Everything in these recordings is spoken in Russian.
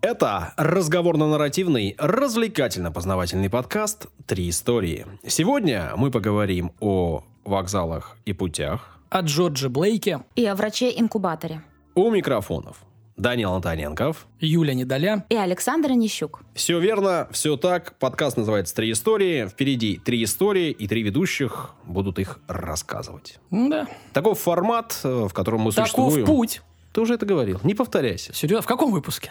Это разговорно-нарративный, развлекательно-познавательный подкаст «Три истории». Сегодня мы поговорим о вокзалах и путях, О Джордже Блейке, И о враче-инкубаторе. у микрофонов. Данил Антоненков. Юля Недоля. И Александр Онищук. Все верно, все так. Подкаст называется «Три истории». Впереди три истории, и три ведущих будут их рассказывать. Да. Таков формат, э, в котором мы Таков существуем. путь. Ты уже это говорил. Не повторяйся. Серьезно? В каком выпуске?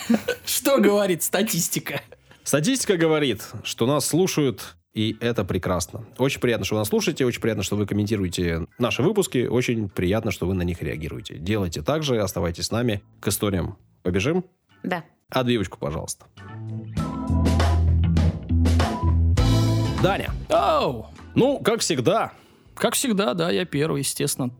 Что говорит статистика? Статистика говорит, что нас слушают, и это прекрасно. Очень приятно, что вы нас слушаете, очень приятно, что вы комментируете наши выпуски, очень приятно, что вы на них реагируете. Делайте так же, оставайтесь с нами. К историям побежим. Да. Отбивочку, пожалуйста. Даня, Оу! ну, как всегда, Как всегда, да, я первый, естественно.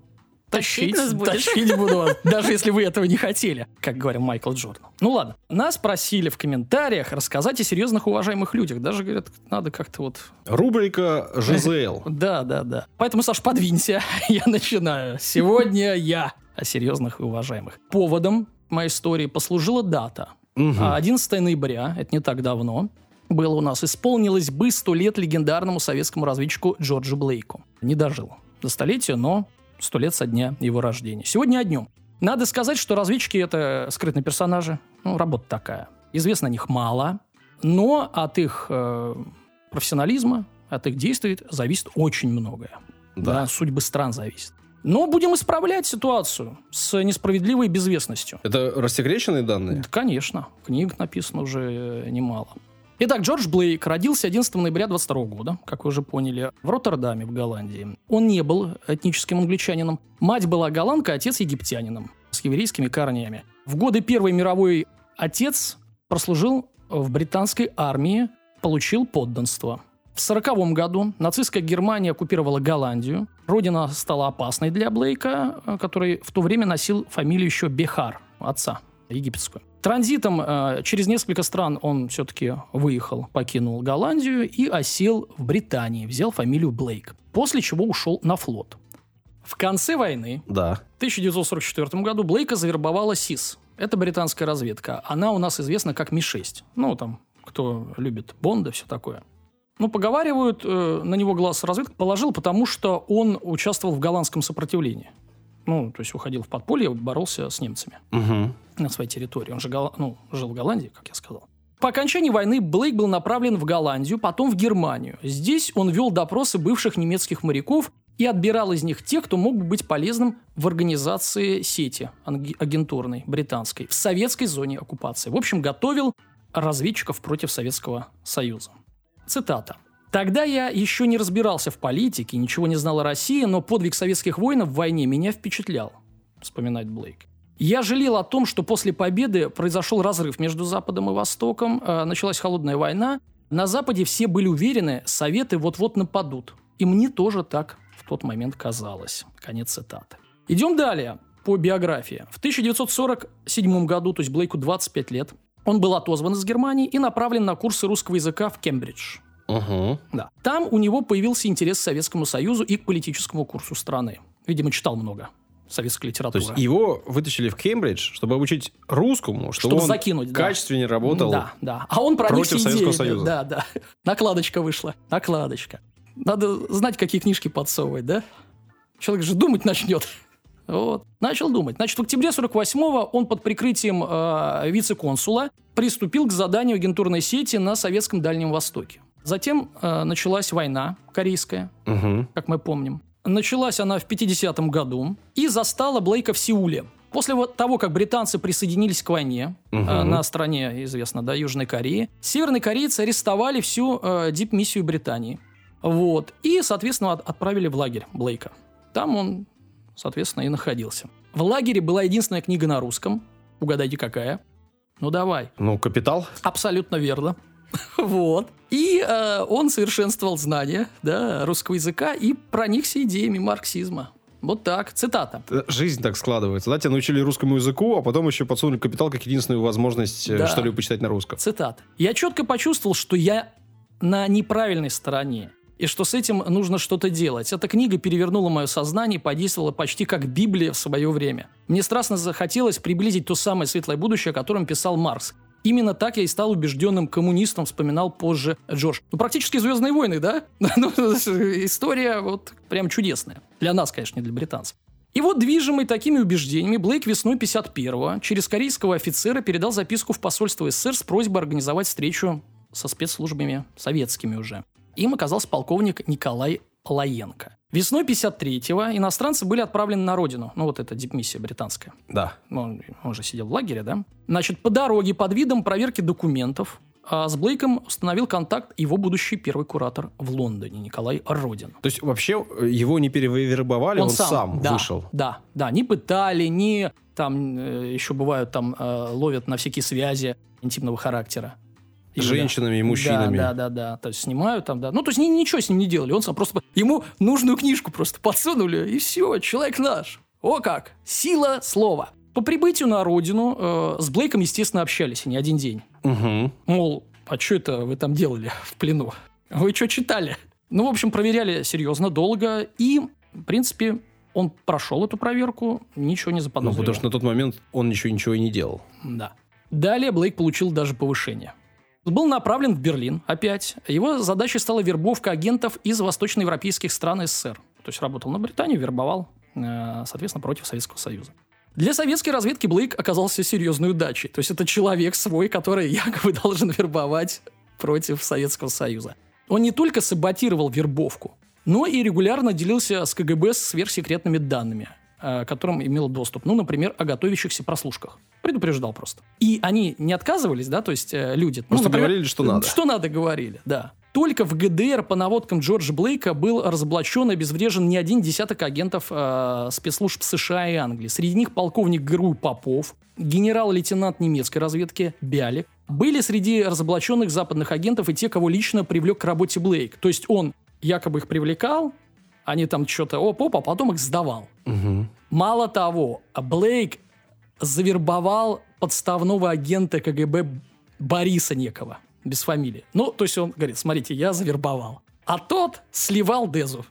Тащить нас будешь? тащить буду вас, даже если вы этого не хотели, как говорил Майкл Джордан. Ну ладно, нас просили в комментариях рассказать о серьезных уважаемых людях. Даже, говорят, надо как-то вот... рубрика «ЖЗЛ». Да, да, да. Поэтому, Саш, подвинься, я начинаю. Сегодня я о серьезных и уважаемых. Поводом моей истории послужила дата. А 11 ноября, это не так давно, было у нас, исполнилось бы 100 лет легендарному советскому разведчику Джорджу Блейку. Не дожил до столетия, но 100 лет со дня его рождения. Сегодня о днем. Надо сказать, что разведчики — это скрытные персонажи. Ну, работа такая. Известно о них мало, но от их э, профессионализма, от их действий зависит очень многое. Да. Да, судьбы стран зависит. Но будем исправлять ситуацию с несправедливой безвестностью. Это рассекреченные данные? Да, конечно. Книг написано уже немало. Итак, Джордж Блейк родился 11 ноября 22 года, как вы уже поняли, в Роттердаме, в Голландии. Он не был этническим англичанином. Мать была голландка, отец египтянином с еврейскими корнями. В годы Первой мировой отец прослужил в британской армии, получил подданство. В 1940 году нацистская Германия оккупировала Голландию. Родина стала опасной для Блейка, э, который в то время носил фамилию еще Бехар, отца египетскую. Транзитом э, через несколько стран он все-таки выехал, покинул Голландию и осел в Британии, взял фамилию Блейк, после чего ушел на флот. В конце войны, Да. в 1944 году, Блейка завербовала СИС. Это британская разведка. Она у нас известна как Ми-6. Ну, там, кто любит Бонда, все такое. Ну, поговаривают, э, на него глаз разведка положил, потому что он участвовал в голландском сопротивлении. Ну, то есть уходил в подполье, боролся с немцами Угу. На своей территории. Он же гол- ну, жил в Голландии, как я сказал. По окончании войны Блейк был направлен в Голландию, потом в Германию. Здесь он вел допросы бывших немецких моряков и отбирал из них тех, кто мог бы быть полезным в организации сети агентурной британской в советской зоне оккупации. В общем, готовил разведчиков против Советского Союза. Цитата. «Тогда я еще не разбирался в политике, ничего не знал о России, но подвиг советских воинов в войне меня впечатлял», вспоминает Блейк. Я жалел о том, что после победы произошел разрыв между Западом и Востоком, э, началась холодная война. На Западе все были уверены, Советы вот-вот нападут. И мне тоже так в тот момент казалось. Конец цитаты. Идем далее по биографии. В 1947 году, то есть Блейку 25 лет, он был отозван из Германии и направлен на курсы русского языка в Кембридж. Угу. Да. Там у него появился интерес к Советскому Союзу и к политическому курсу страны. Видимо, читал много советской То литературы. есть его вытащили в Кембридж, чтобы обучить русскому, чтобы, Чтобы он закинуть, да. качественнее работал. Да, да. А он проникся против Советского идеями. Союза. Да, да. Накладочка вышла. Накладочка. Надо знать, какие книжки подсовывать, да? Человек же думать начнет. Вот. Начал думать. Значит, в октябре 48-го он под прикрытием э, вице-консула приступил к заданию агентурной сети на Советском Дальнем Востоке. Затем э, началась война корейская, Мгм. как мы помним. Началась она в 50-м году и застала Блейка в Сеуле. После вот того, как британцы присоединились к войне э, на стране, известно, да, Южной Кореи, северные корейцы арестовали всю э, дипмиссию Британии. Вот. И, соответственно, от- отправили в лагерь Блейка. Там он, соответственно, и находился. В лагере была единственная книга на русском. Угадайте, какая? Ну, давай. Ну, капитал. Абсолютно верно. Вот. И э, он совершенствовал знания да, русского языка и проникся идеями марксизма. Вот так. Цитата. Э, Жизнь так складывается. Да, тебя научили русскому языку, а потом еще подсунули капитал как единственную возможность э, Да. что-либо почитать на русском. Цитата. «Я четко почувствовал, что я на неправильной стороне, и что с этим нужно что-то делать. Эта книга перевернула мое сознание и подействовала почти как Библия в свое время. Мне страстно захотелось приблизить то самое светлое будущее, о котором писал Маркс. Именно так я и стал убежденным коммунистом, вспоминал позже Джордж. Ну, практически «Звездные войны», да? Ну, история вот прям чудесная. Для нас, конечно, не для британцев. И вот, движимый такими убеждениями, Блейк весной 51-го через корейского офицера передал записку в посольство СССР с просьбой организовать встречу со спецслужбами советскими уже. Им оказался полковник Николай Лаенко. Весной 53-го иностранцы были отправлены на родину. Ну, вот эта дипмиссия британская. Да. Он, он же сидел в лагере, да? Значит, по дороге под видом проверки документов а с Блейком установил контакт его будущий первый куратор в Лондоне, Николай Родин. То есть вообще э, его не перевербовали, он, он сам, сам да, вышел? Да, да, не пытали, не там э, еще бывают там э, ловят на всякие связи интимного характера. И Женщинами и мужчинами. Да, да, да, да. То есть снимают там, да. Ну, то есть ничего с ним не делали. Он сам просто... Ему нужную книжку просто подсунули, и все, человек наш. О как! Сила слова. По прибытию на родину э, с Блейком, естественно, общались, и не один день. Угу. Мол, а что это вы там делали в плену? Вы что читали? Ну, в общем, проверяли серьезно, долго, и, в принципе, он прошел эту проверку, ничего не заподозрил. Ну, потому что на тот момент он ничего ничего и не делал. Да. Далее Блейк получил даже повышение. Был направлен в Берлин опять. Его задачей стала вербовка агентов из восточноевропейских стран СССР. То есть работал на Британию, вербовал, э, соответственно, против Советского Союза. Для советской разведки Блейк оказался серьезной удачей. То есть это человек свой, который якобы должен вербовать против Советского Союза. Он не только саботировал вербовку, но и регулярно делился с КГБ сверхсекретными данными, к которым имел доступ. Ну, например, о готовящихся прослушках. Предупреждал просто. И они не отказывались, да, то есть э, люди... Просто ну, например, говорили, что надо. Что надо, говорили, да. Только в ГДР по наводкам Джорджа Блейка был разоблачен и обезврежен не один десяток агентов э, спецслужб США и Англии. Среди них полковник ГРУ Попов, генерал-лейтенант немецкой разведки Бялик. Были среди разоблаченных западных агентов и те, кого лично привлек к работе Блейк. То есть он якобы их привлекал, они там что-то оп-оп, а потом их сдавал. Угу. Мало того, Блейк завербовал подставного агента КГБ Бориса некого без фамилии. Ну, то есть он говорит, смотрите, я завербовал. А тот сливал Дезу.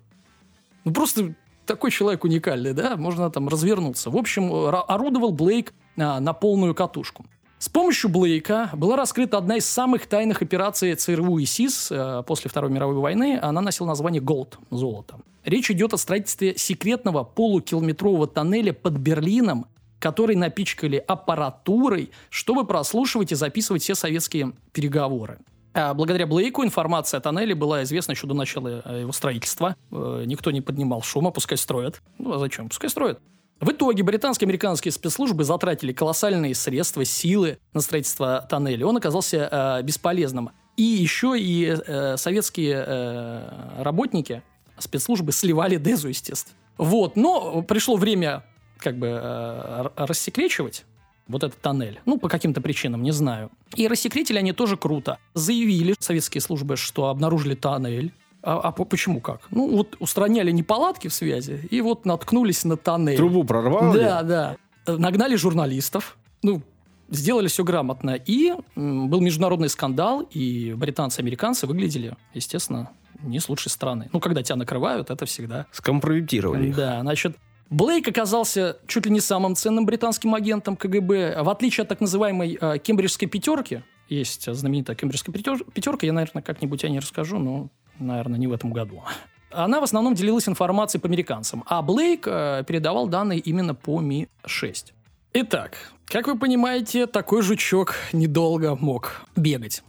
Ну, просто такой человек уникальный, да, можно там развернуться. В общем, орудовал Блейк а, на полную катушку. С помощью Блейка была раскрыта одна из самых тайных операций ЦРУ и СИС э, после Второй мировой войны. Она носила название «Голд» – «Золото». Речь идет о строительстве секретного полукилометрового тоннеля под Берлином, который напичкали аппаратурой, чтобы прослушивать и записывать все советские переговоры. А благодаря Блейку информация о тоннеле была известна еще до начала э, его строительства. Э, никто не поднимал шума, пускай строят. Ну а зачем? Пускай строят. В итоге британские и американские спецслужбы затратили колоссальные средства, силы на строительство тоннеля. Он оказался э, бесполезным. И еще и э, советские э, работники спецслужбы сливали Дезу, естественно. Вот, но пришло время как бы э, рассекречивать вот этот тоннель. Ну, по каким-то причинам, не знаю. И рассекретили они тоже круто. Заявили советские службы, что обнаружили тоннель. А, а почему как? Ну, вот устраняли неполадки в связи, и вот наткнулись на тоннель. Трубу прорвали? Да, да. Нагнали журналистов. Ну, сделали все грамотно. И был международный скандал, и британцы и американцы выглядели, естественно, не с лучшей стороны. Ну, когда тебя накрывают, это всегда... Скомпрометировали их. Да, значит, Блейк оказался чуть ли не самым ценным британским агентом КГБ. В отличие от так называемой э, кембриджской пятерки, есть знаменитая кембриджская пятерка, я, наверное, как-нибудь о ней расскажу, но, наверное, не в этом году. Она в основном делилась информацией по американцам, а Блейк э, передавал данные именно по Ми-6. Итак, как вы понимаете, такой жучок недолго мог бегать.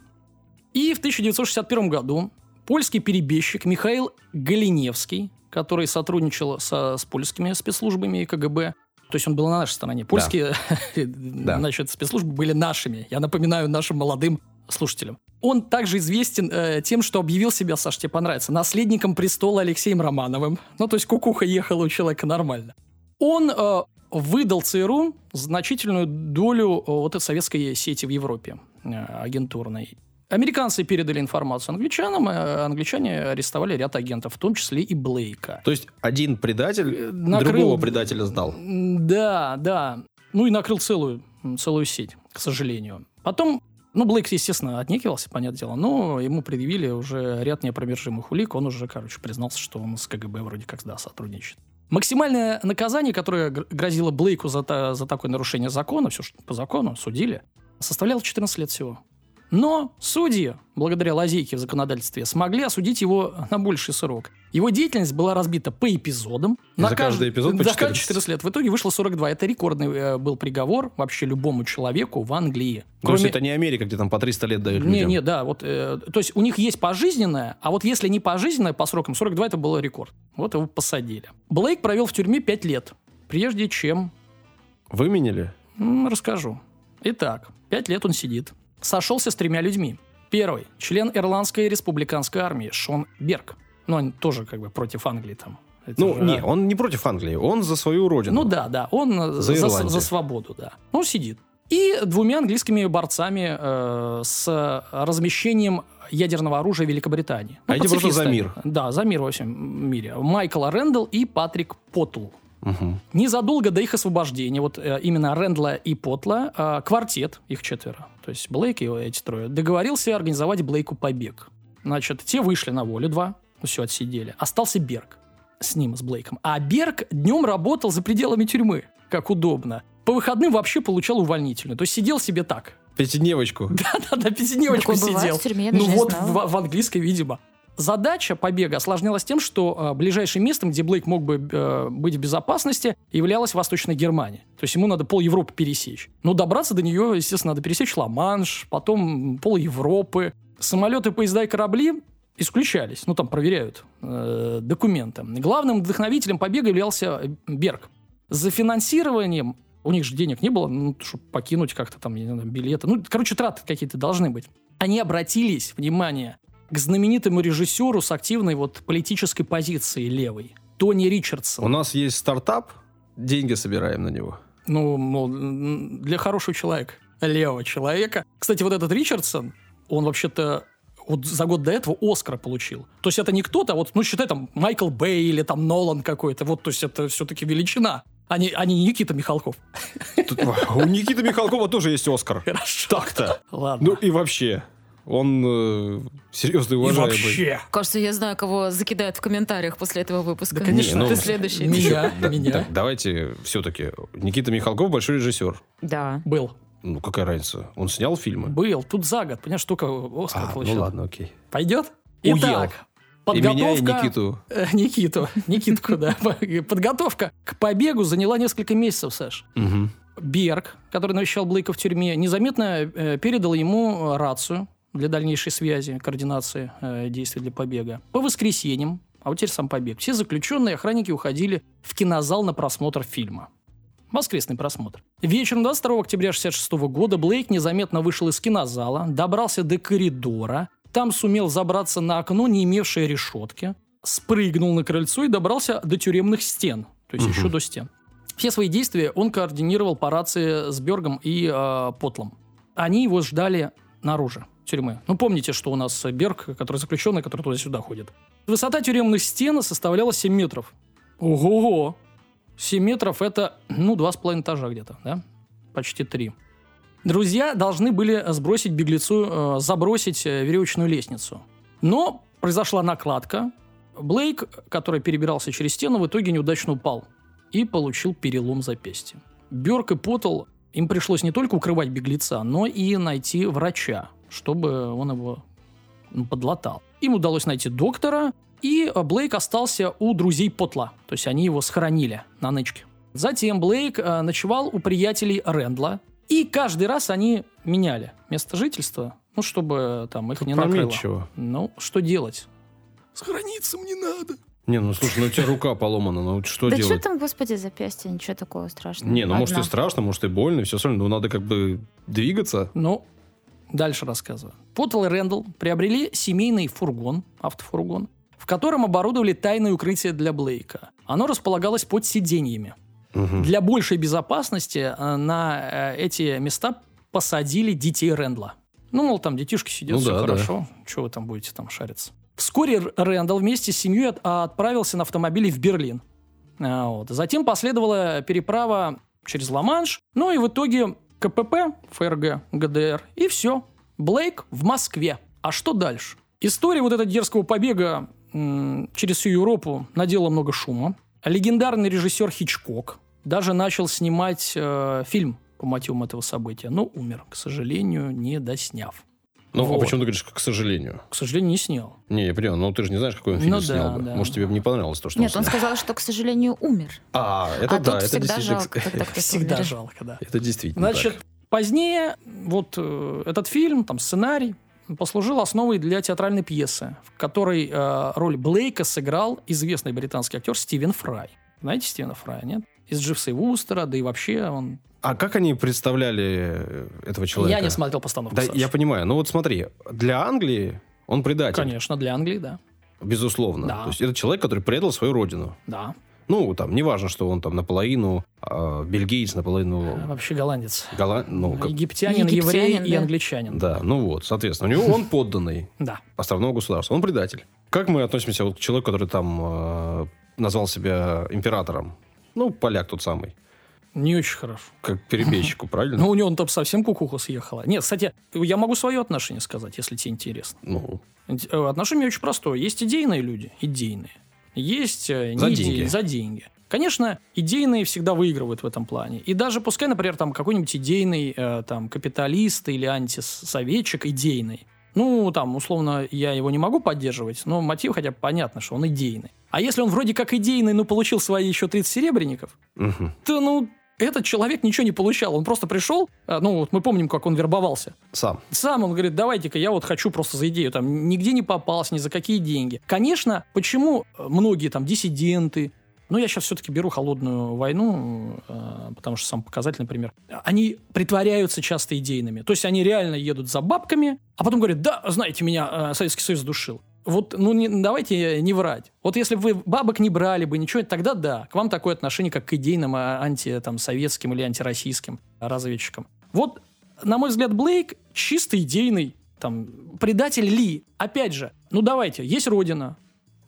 И в 1961 году польский перебежчик Михаил Галиневский который сотрудничал со, с польскими спецслужбами и КГБ. То есть он был на нашей стороне. Польские да. значит, спецслужбы были нашими. Я напоминаю нашим молодым слушателям. Он также известен э, тем, что объявил себя, Саш, тебе понравится, наследником престола Алексеем Романовым. Ну, то есть кукуха ехала у человека нормально. Он э, выдал ЦРУ значительную долю э, вот этой советской сети в Европе э, агентурной. Американцы передали информацию англичанам, а англичане арестовали ряд агентов, в том числе и Блейка. То есть один предатель э, накрыл... другого предателя сдал? Да, да. Ну и накрыл целую, целую сеть, к сожалению. Потом ну, Блейк, естественно, отнекивался, понятное дело, но ему предъявили уже ряд неопровержимых улик. Он уже, короче, признался, что он с КГБ вроде как, да, сотрудничает. Максимальное наказание, которое грозило Блейку за, за такое нарушение закона, все по закону, судили, составляла 14 лет всего. Но судьи, благодаря лазейке в законодательстве, смогли осудить его на больший срок. Его деятельность была разбита по эпизодам. И за каждый эпизод по за 14. каждые 14 лет. В итоге вышло 42. Это рекордный э, был приговор вообще любому человеку в Англии. То есть это не Америка, где там по 300 лет дают Не, людям. не, да, вот, э, то есть у них есть пожизненное, а вот если не пожизненное по срокам, 42 это был рекорд. Вот его посадили. Блейк провел в тюрьме 5 лет, прежде чем... Выменили? расскажу. Итак, 5 лет он сидит. Сошелся с тремя людьми. Первый – член Ирландской республиканской армии Шон Берг. Ну, он тоже как бы против Англии там. Это Ну, же, не, он не против Англии, он за свою родину. Ну да, да, он За за, за свободу, да. Он сидит. И двумя английскими борцами э, с размещением ядерного оружия Великобритании. А эти просто за мир. Да, за мир во всем мире. Майкл Рэндалл и Патрик Поттл. Мгм. Незадолго до их освобождения, вот э, именно Рэндла и Потла, э, квартет, их четверо, то есть Блейк и эти трое, договорился организовать Блейку побег. Значит, те вышли на волю, два, ну все, отсидели. Остался Берг с ним, с Блейком. А Берг днем работал за пределами тюрьмы, как удобно. По выходным вообще получал увольнительную. То есть сидел себе так. Пятидневочку. Да-да-да, пятидневочку Такое сидел. в тюрьме, я ну не вот знала. в, в английской, видимо. Задача побега осложнялась тем, что э, ближайшим местом, где Блейк мог бы э, быть в безопасности, являлась Восточная Германия. То есть ему надо пол Европы пересечь. Но добраться до нее, естественно, надо пересечь Ла-Манш, потом пол Европы. Самолеты, поезда и корабли исключались. Ну, там проверяют э, документы. Главным вдохновителем побега являлся Берг. За финансированием у них же денег не было, ну, чтобы покинуть как-то там, я не знаю, билеты. Ну, короче, траты какие-то должны быть. Они обратились, внимание, к знаменитому режиссеру с активной вот политической позицией левой. Тони Ричардсон. У нас есть стартап, деньги собираем на него. Ну, для хорошего человека, левого человека. Кстати, вот этот Ричардсон, он вообще-то вот за год до этого Оскара получил. То есть это не кто-то, а вот, ну, считай, там, Майкл Бэй или там Нолан какой-то. Вот, то есть это все-таки величина. А не, а не Никита Михалков. Тут- У Никиты Михалкова тоже есть Оскар. Хорошо. Так-то. Ладно. Ну и вообще, он э, серьезный И уважаемый. вообще. Кажется, я знаю, кого закидают в комментариях после этого выпуска. Да, конечно. Не, ну, Ты следующий. Меня, Да, меня. так, давайте все-таки. Никита Михалков большой режиссер. Да. Был. Ну, какая разница? Он снял фильмы? Был. Тут за год. Понимаешь, только Оскар А, ну получил. ладно, окей. Пойдет? Уел. Итак, И меня, и подготовка... Никиту. Э, Никиту. Никитку, да. Подготовка к побегу заняла несколько месяцев, Саш. Мгм. Берг, который навещал Блейка в тюрьме, незаметно э, передал ему рацию для дальнейшей связи, координации э, действий для побега. По воскресеньям, а вот теперь сам побег, все заключенные охранники уходили в кинозал на просмотр фильма. Воскресный просмотр. Вечером 22 октября 1966 года Блейк незаметно вышел из кинозала, добрался до коридора, там сумел забраться на окно, не имевшее решетки, спрыгнул на крыльцо и добрался до тюремных стен, то есть Мгм. еще до стен. Все свои действия он координировал по рации с Бергом и э, Потлом. Они его ждали наружу тюрьмы. Ну, помните, что у нас Берг, который заключенный, который туда-сюда ходит. Высота тюремных стен составляла 7 метров. Ого! 7 метров – это, ну, 2,5 этажа где-то, да? Почти 3. Друзья должны были сбросить беглецу, э, забросить э, веревочную лестницу. Но произошла накладка. Блейк, который перебирался через стену, в итоге неудачно упал и получил перелом запястья. Бёрк и Поттл, им пришлось не только укрывать беглеца, но и найти врача, чтобы он его ну, подлатал. Им удалось найти доктора, и э, Блейк остался у друзей Потла, то есть они его сохранили на нычке. Затем Блейк э, ночевал у приятелей Рэндла, и каждый раз они меняли место жительства, ну, чтобы там их не накрыло. Ну, что делать? Сохраниться мне надо. Не, ну слушай, ну у тебя рука поломана, ну что да что делать? там, господи, запястье, ничего такого страшного. Не, ну может и Одна. страшно, может и больно, все остальное, но надо как бы двигаться. Ну, дальше рассказываю. Поттл и Рэндалл приобрели семейный фургон, автофургон, в котором оборудовали тайное укрытие для Блейка. Оно располагалось под сиденьями. Мгм. Для большей безопасности э, на э, эти места посадили детей Рэндла. Ну, мол, там детишки сидят, Ну все да, да. хорошо. Чего вы там будете там шариться? Вскоре Рэндалл вместе с семьей от- отправился на автомобиле в Берлин. А, вот. Затем последовала переправа через Ла-Манш. Ну и в итоге КПП, ФРГ, ГДР. И все. Блейк в Москве. А что дальше? История вот этого дерзкого побега через всю Европу надела много шума. Легендарный режиссер Хичкок даже начал снимать э, фильм по мотивам этого события, но умер, к сожалению, не досняв. Ну, а Вот. почему ты говоришь, к сожалению? К сожалению, не снял. Не, я понимаю, ну ты же не знаешь, какой он фильм Ну да, снял бы. да. Может, тебе бы не понравилось то, что Нет, он снял. сказал, что, к сожалению, умер. А, это а да, тут это всегда действительно... жалко, когда кто-то Всегда умер. жалко, да. Это действительно Значит, так. позднее вот э, этот фильм, там сценарий, послужил основой для театральной пьесы, в которой э, роль Блейка сыграл известный британский актер Стивен Фрай. Знаете Стивена Фрая, нет? Из Дживса и Вустера, да и вообще он... А как они представляли э, этого человека? Я не смотрел постановку, Да, Саша. я понимаю. Ну вот смотри, для Англии он предатель. Конечно, для Англии, да. Безусловно. Да. То есть это человек, который предал свою родину. Да. Ну, там, неважно, что он там наполовину э, бельгиец, наполовину А Вообще голландец. голланд... Ну, как- Египтянин, Египтянин, еврей и да. англичанин. Да, ну вот, соответственно. У него он подданный Да. островного государства. Он предатель. Как мы относимся вот к человеку, который там э, назвал себя императором? Ну, поляк тот самый. Не очень хорошо. Как перебежчику, правильно? Ну, у него там совсем кукуха съехала. Нет, кстати, я могу свое отношение сказать, если тебе интересно. Ну, э, Отношение очень простое. Есть идейные люди, идейные. Есть э, не За идейные, деньги. за деньги. Конечно, идейные всегда выигрывают в этом плане. И даже пускай, например, там какой-нибудь идейный э, там, капиталист или антисоветчик идейный. Ну, там, условно, я его не могу поддерживать, но мотив хотя бы понятно, что он идейный. А если он вроде как идейный, но получил свои еще 30 серебряников, мгм. то, ну, этот человек ничего не получал. Он просто пришел, э, ну, вот мы помним, как он вербовался. сам. Сам он говорит, давайте-ка я вот хочу просто за идею, там, нигде не попался, ни за какие деньги. Конечно, почему э, многие там диссиденты, ну, я сейчас все-таки беру холодную войну, э, потому что сам показатель, например, они притворяются часто идейными. То есть они реально едут за бабками, а потом говорят, да, знаете, меня э, Советский Союз душил. Вот, ну, не- давайте не врать. Вот если бы вы бабок не брали бы, ничего, тогда да, к вам такое отношение, как к идейным а, анти, там, советским или антироссийским разведчикам. Вот, на мой взгляд, Блейк чисто идейный, там, предатель ли. Опять же, ну давайте, есть Родина,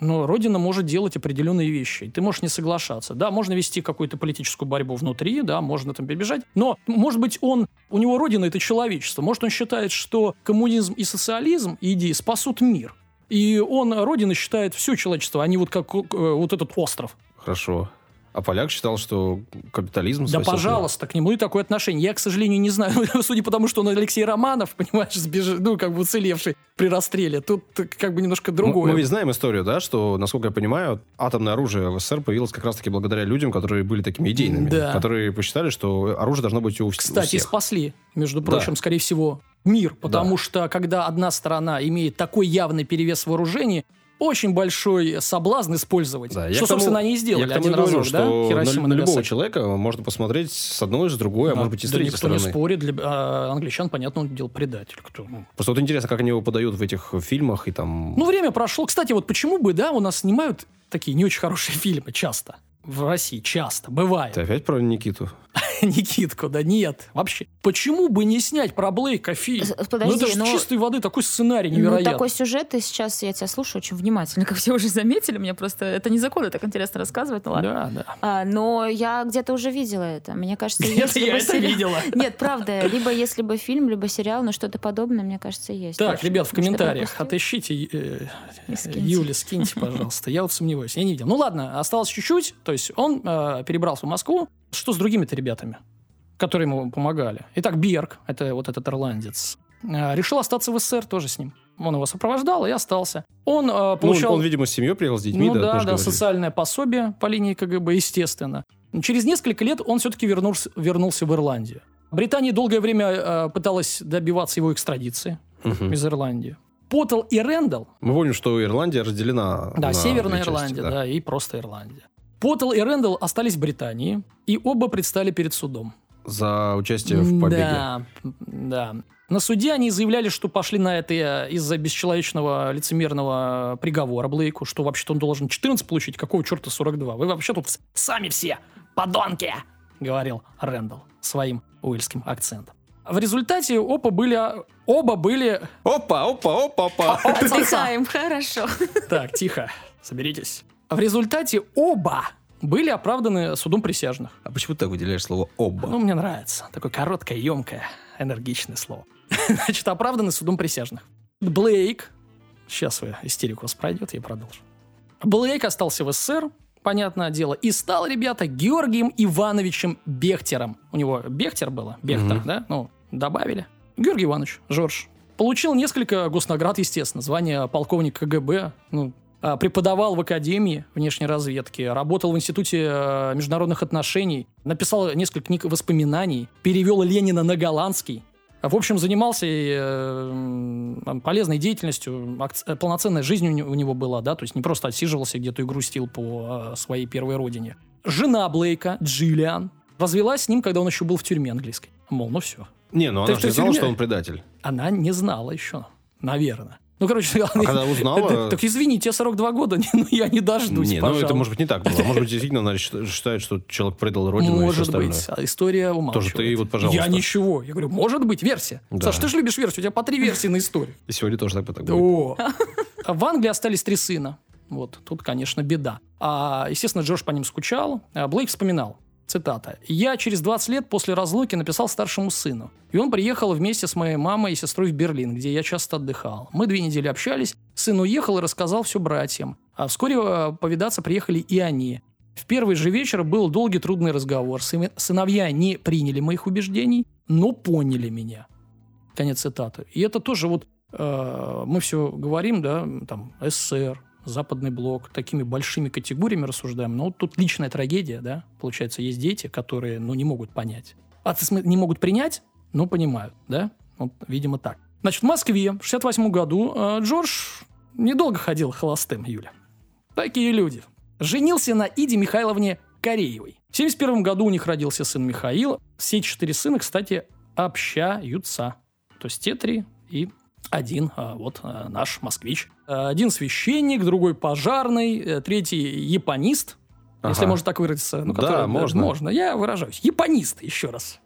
но Родина может делать определенные вещи. Ты можешь не соглашаться. Да, можно вести какую-то политическую борьбу внутри, да, можно там перебежать. Но, может быть, он, у него Родина – это человечество. Может, он считает, что коммунизм и социализм, и идеи спасут мир. И он, Родина, считает все человечество, а не вот как э, вот этот остров. Хорошо. А поляк считал, что капитализм Да, пожалуйста, к нему и такое отношение. Я, к сожалению, не знаю, судя по тому, что он Алексей Романов, понимаешь, сбежал, ну, как бы уцелевший при расстреле. Тут как бы немножко Мы- другое. Мы ведь знаем историю, да, что, насколько я понимаю, атомное оружие в СССР появилось как раз-таки благодаря людям, которые были такими идейными, Да. которые посчитали, что оружие должно быть у, вс- у Кстати, всех. спасли, между Да. прочим, скорее всего, мир. Потому Да. что, когда одна сторона имеет такой явный перевес вооружений, очень большой соблазн использовать. Да, что, тому- собственно, они и сделали я к тому один говорю, разок, да? что Хиросима, на, на любого человека можно посмотреть с одной, с другой, а Да, может быть и с да третьей никто не стороны. спорит. Для а, англичан, понятно, он делал предатель. Кто? Просто вот интересно, как они его подают в этих фильмах и там... Ну, время прошло. Кстати, вот почему бы, да, у нас снимают такие не очень хорошие фильмы часто. В России часто. Бывает. Ты опять про Никиту? Никитку, да нет. Вообще. Почему бы не снять про Блейка фильм? Ну, подожди, это же ну- чистой воды такой сценарий Ну, невероятный. такой сюжет, и сейчас я тебя слушаю очень внимательно, как все уже заметили. Мне просто это незаконно так интересно рассказывать, ну ладно. Да, да. А, но я где-то уже видела это. Мне кажется, Где-то я это сери- видела. Нет, правда, либо если бы фильм, либо сериал, но что-то подобное, мне кажется, есть. Так, Точно. ребят, в комментариях отыщите э, скиньте. Юля, скиньте, пожалуйста. Я вот сомневаюсь, я не видел. Ну ладно, осталось чуть-чуть. То есть он э, перебрался в Москву. Что с другими-то ребятами, которые ему помогали? Итак, Берг, это вот этот ирландец, э, решил остаться в СССР тоже с ним. Он его сопровождал и остался. Он э, Ну, получал... он, видимо, с семьей приехал, с детьми, ну да? да, да, говорили. социальное пособие по линии КГБ, естественно. Через несколько лет он все-таки вернулся, вернулся в Ирландию. Британия долгое время э, пыталась добиваться его экстрадиции Мгм. из Ирландии. Поттл и Рэндалл, Мы помним, что Ирландия разделена да, на Северная части, Ирландия, да. и просто Ирландия. Поттл и Рэндалл остались в Британии, и оба предстали перед судом. За участие в побеге. Да, да. На суде они заявляли, что пошли на это э, из-за бесчеловечного лицемерного приговора Блейку, что вообще-то он должен 14 получить, какого черта 42? Вы вообще тут сами все подонки, говорил Рэндалл своим уэльским акцентом. В результате оба были... Оба были... Опа, опа, опа, опа. Отдыхаем, хорошо. Так, тихо, соберитесь. В результате оба были оправданы судом присяжных. А почему ты так выделяешь слово «оба»? Ну, мне нравится. Такое короткое, емкое, энергичное слово. Значит, оправданы судом присяжных. Блейк, сейчас вы истерику у вас пройдет, я продолжу. Блейк остался в СССР, понятное дело. И стал, ребята, Георгием Ивановичем Бехтером. У него Бехтер было, Бехтер, Мгм. да? Ну, добавили. Георгий Иванович, Жорж. Получил несколько госнаград, естественно. Звание полковник КГБ. Ну, преподавал в Академии внешней разведки, работал в Институте э, международных отношений, написал несколько книг воспоминаний, перевел Ленина на голландский. В общем, занимался э, полезной деятельностью, э, полноценная жизнь у не- у него была, да, то есть не просто отсиживался где-то и грустил по своей первой родине. Жена Блейка, Джиллиан, развелась с ним, когда он еще был в тюрьме английской. Мол, ну все. Не, ну она же не знала, тюрьме? что он предатель. Она не знала еще, наверное. Ну, короче, А когда узнала... так извините, 42 года, ну я не дождусь, Не, ну это пожалуй. может быть не так было. Может быть, действительно она счит- считает, что человек предал родину Может быть, а история умалчивает. Тоже ты вот, пожалуйста. Я ничего. Я говорю, может быть, версия. Да. Саш, ты же любишь версию, у тебя по три версии на историю. И сегодня тоже так, так будет. О. А В Англии остались три сына. Вот, тут, конечно, беда. А, естественно, Джордж по ним скучал. А Блейк вспоминал. Цитата. «Я через 20 лет после разлуки написал старшему сыну. И он приехал вместе с моей мамой и сестрой в Берлин, где я часто отдыхал. Мы две недели общались. Сын уехал и рассказал все братьям. А вскоре э, повидаться приехали и они. В первый же вечер был долгий трудный разговор. Сы- Сыновья не приняли моих убеждений, но поняли меня. Конец цитаты. И это тоже вот э, мы все говорим, да, там, СССР, Западный блок, такими большими категориями рассуждаем, но вот тут личная трагедия, да, получается, есть дети, которые, ну, не могут понять. А не могут принять, но понимают, да? Вот, видимо, так. Значит, в Москве в 68 году э, Джордж недолго ходил холостым, Юля. Такие люди. Женился на Иде Михайловне Кореевой. В 71 году у них родился сын Михаил. Все четыре сына, кстати, общаются. То есть те три и один а, вот а, наш москвич. А, Один священник, другой пожарный, э, третий японист, если Ага. можно так выразиться. Ну, Да, который- можно. Можно, я выражаюсь. Японист, еще раз.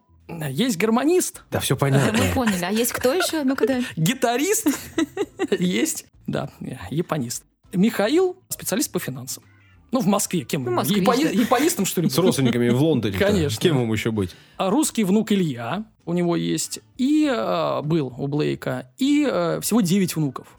Есть гармонист, Да все Мы понятно. поняли. А есть кто еще? Ну-ка дай. гитарист, есть, да, японист. Михаил специалист по финансам. Ну, в Москве. Кем? Ну, москвич, Япони- да. Японистом, что ли? С родственниками в Лондоне. Конечно. Кем ему еще быть? А русский внук Илья у него есть. И э, был у Блейка. И э, всего 9 внуков.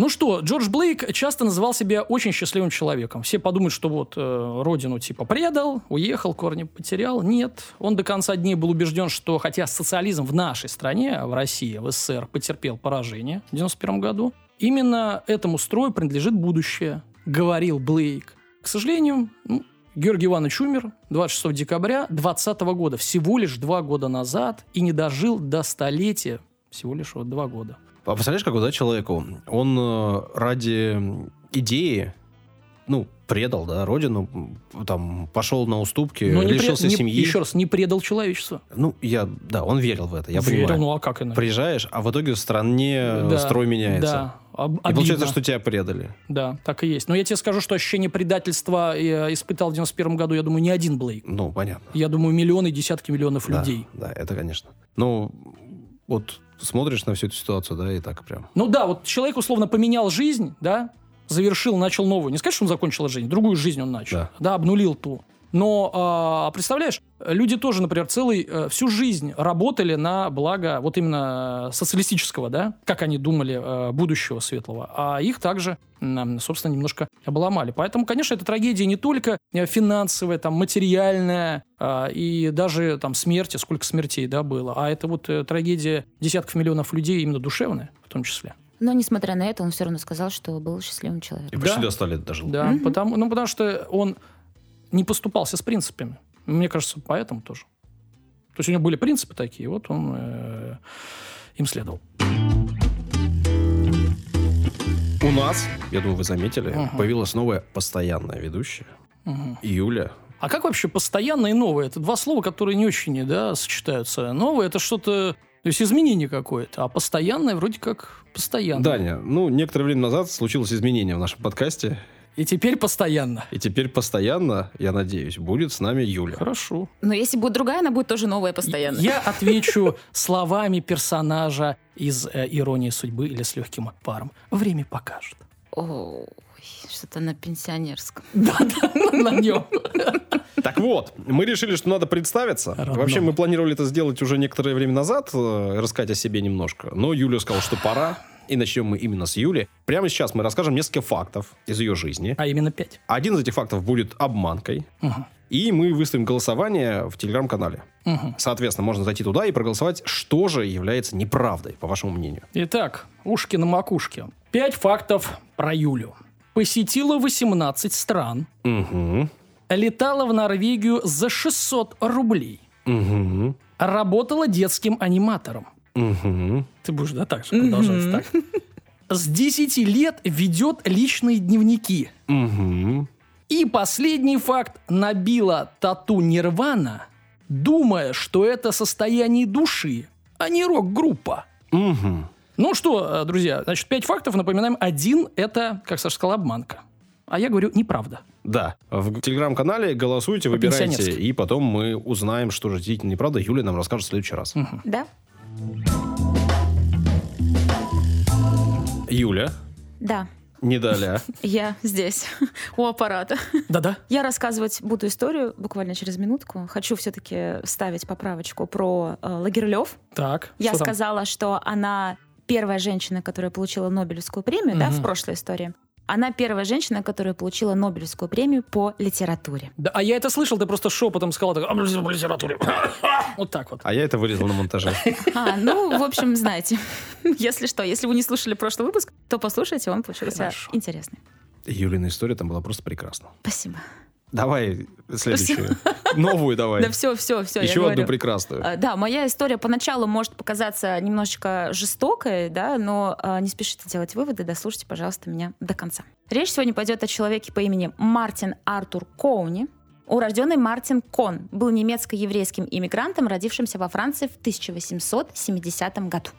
Ну что, Джордж Блейк часто называл себя очень счастливым человеком. Все подумают, что вот э, родину типа предал, уехал, корни потерял. Нет, он до конца дней был убежден, что хотя социализм в нашей стране, в России, в СССР, потерпел поражение в 91 году, именно этому строю принадлежит будущее, говорил Блейк. К сожалению, ну, Георгий Иванович умер 26 декабря 2020 года, всего лишь два года назад, и не дожил до столетия, всего лишь вот два года. А представляешь, как вот, да, человеку, он э, ради идеи, ну, предал, да, родину, там, пошел на уступки, Но не лишился не- семьи. Еще раз, не предал человечество. Ну, я, да, он верил в это, я Верил, понимаю. ну а как иначе? Приезжаешь, а в итоге в стране э, Да, строй меняется. Да, об- И получается, обидно. что тебя предали. Да, так и есть. Но я тебе скажу, что ощущение предательства я испытал в 91 году, я думаю, не один Блейк. Ну, понятно. Я думаю, миллионы, десятки миллионов Да, людей. Да, это, конечно. Ну, вот смотришь на всю эту ситуацию, да, и так прям. Ну да, вот человек условно поменял жизнь, да, завершил, начал новую. Не сказать, что он закончил жизнь, другую жизнь он начал. Да. Да, обнулил ту. Но, а, представляешь, люди тоже, например, целый, э, всю жизнь работали на благо вот именно социалистического, да, как они думали, э, будущего светлого. А их также, собственно, немножко обломали. Поэтому, конечно, эта трагедия не только э, финансовая, там, материальная, и даже там смерти, сколько смертей, да, было, а это вот э, трагедия десятков миллионов людей, именно душевная в том числе. Но, несмотря на это, он все равно сказал, что был счастливым И человеком. почти Да. до 100 лет дожил. Да, Мгм. потому, ну, потому что он не поступался с принципами. Мне кажется, поэтому тоже. То есть у него были принципы такие, вот он э, им следовал. У нас, я думаю, вы заметили, Ага. появилась новая постоянная ведущая. Мгм. Юля. А как вообще постоянное и новое? Это два слова, которые не очень да, сочетаются. Новое это что-то, то есть изменение какое-то, а постоянное вроде как постоянно. Даня, ну, некоторое время назад случилось изменение в нашем подкасте. И теперь постоянно. И теперь постоянно, я надеюсь, будет с нами Юля. Хорошо. Но если будет другая, она будет тоже новая постоянно. Я отвечу словами персонажа из э, «Иронии судьбы» или «С легким паром». Время покажет. Ой, что-то на пенсионерском. Да-да, на нем. Так вот, мы решили, что надо представиться. Родном. Вообще, мы планировали это сделать уже некоторое время назад, э, рассказать о себе немножко. Но Юля сказала, что пора. И начнем мы именно с Юли. Прямо сейчас мы расскажем несколько фактов из ее жизни. А именно пять. Один из этих фактов будет обманкой. Мгм. И мы выставим голосование в телеграм-канале. Мгм. Соответственно, можно зайти туда и проголосовать, что же является неправдой, по вашему мнению. Итак, ушки на макушке. Пять фактов про Юлю. Посетила 18 стран. Угу. Летала в Норвегию за 600 рублей. Угу. Работала детским аниматором. Угу. Ты будешь, да, так же продолжать? Так. С 10 лет ведет личные дневники. Угу. И последний факт. Набила тату Нирвана, думая, что это состояние души, а не рок-группа. Угу. Ну что, э, друзья, значит, пять фактов. Напоминаем, один – это, как Саша сказал, обманка. А я говорю, неправда. Да. В телеграм-канале голосуйте, выбирайте, и потом мы узнаем, что же действительно неправда. Юля нам расскажет в следующий раз. Да? Юля, Да. не далее. Я здесь, у аппарата. Да-да. Я рассказывать буду историю буквально через минутку. Хочу все-таки вставить поправочку про э, Лагерлёв. Так, Я что там? сказала, что она первая женщина, которая получила Нобелевскую премию, да, в прошлой истории. Она первая женщина, которая получила Нобелевскую премию по литературе. Да, а я это слышал, ты просто шепотом сказал, так, «А, в литературе. Вот так вот. А я это вырезал на монтаже. А, ну, в общем, знаете, если что, если вы не слушали прошлый выпуск, то послушайте, он получился Хорошо. интересный. Юлина история там была просто прекрасна. Спасибо. Давай следующую. Новую давай. Да все, все, все. Еще одну прекрасную. А, Да, моя история поначалу может показаться немножечко жестокой, да, но а, не спешите делать выводы, дослушайте, пожалуйста, меня до конца. Речь сегодня пойдет о человеке по имени Мартин Артур Коуни. Урожденный Мартин Кон был немецко-еврейским иммигрантом, родившимся во Франции в 1870 году.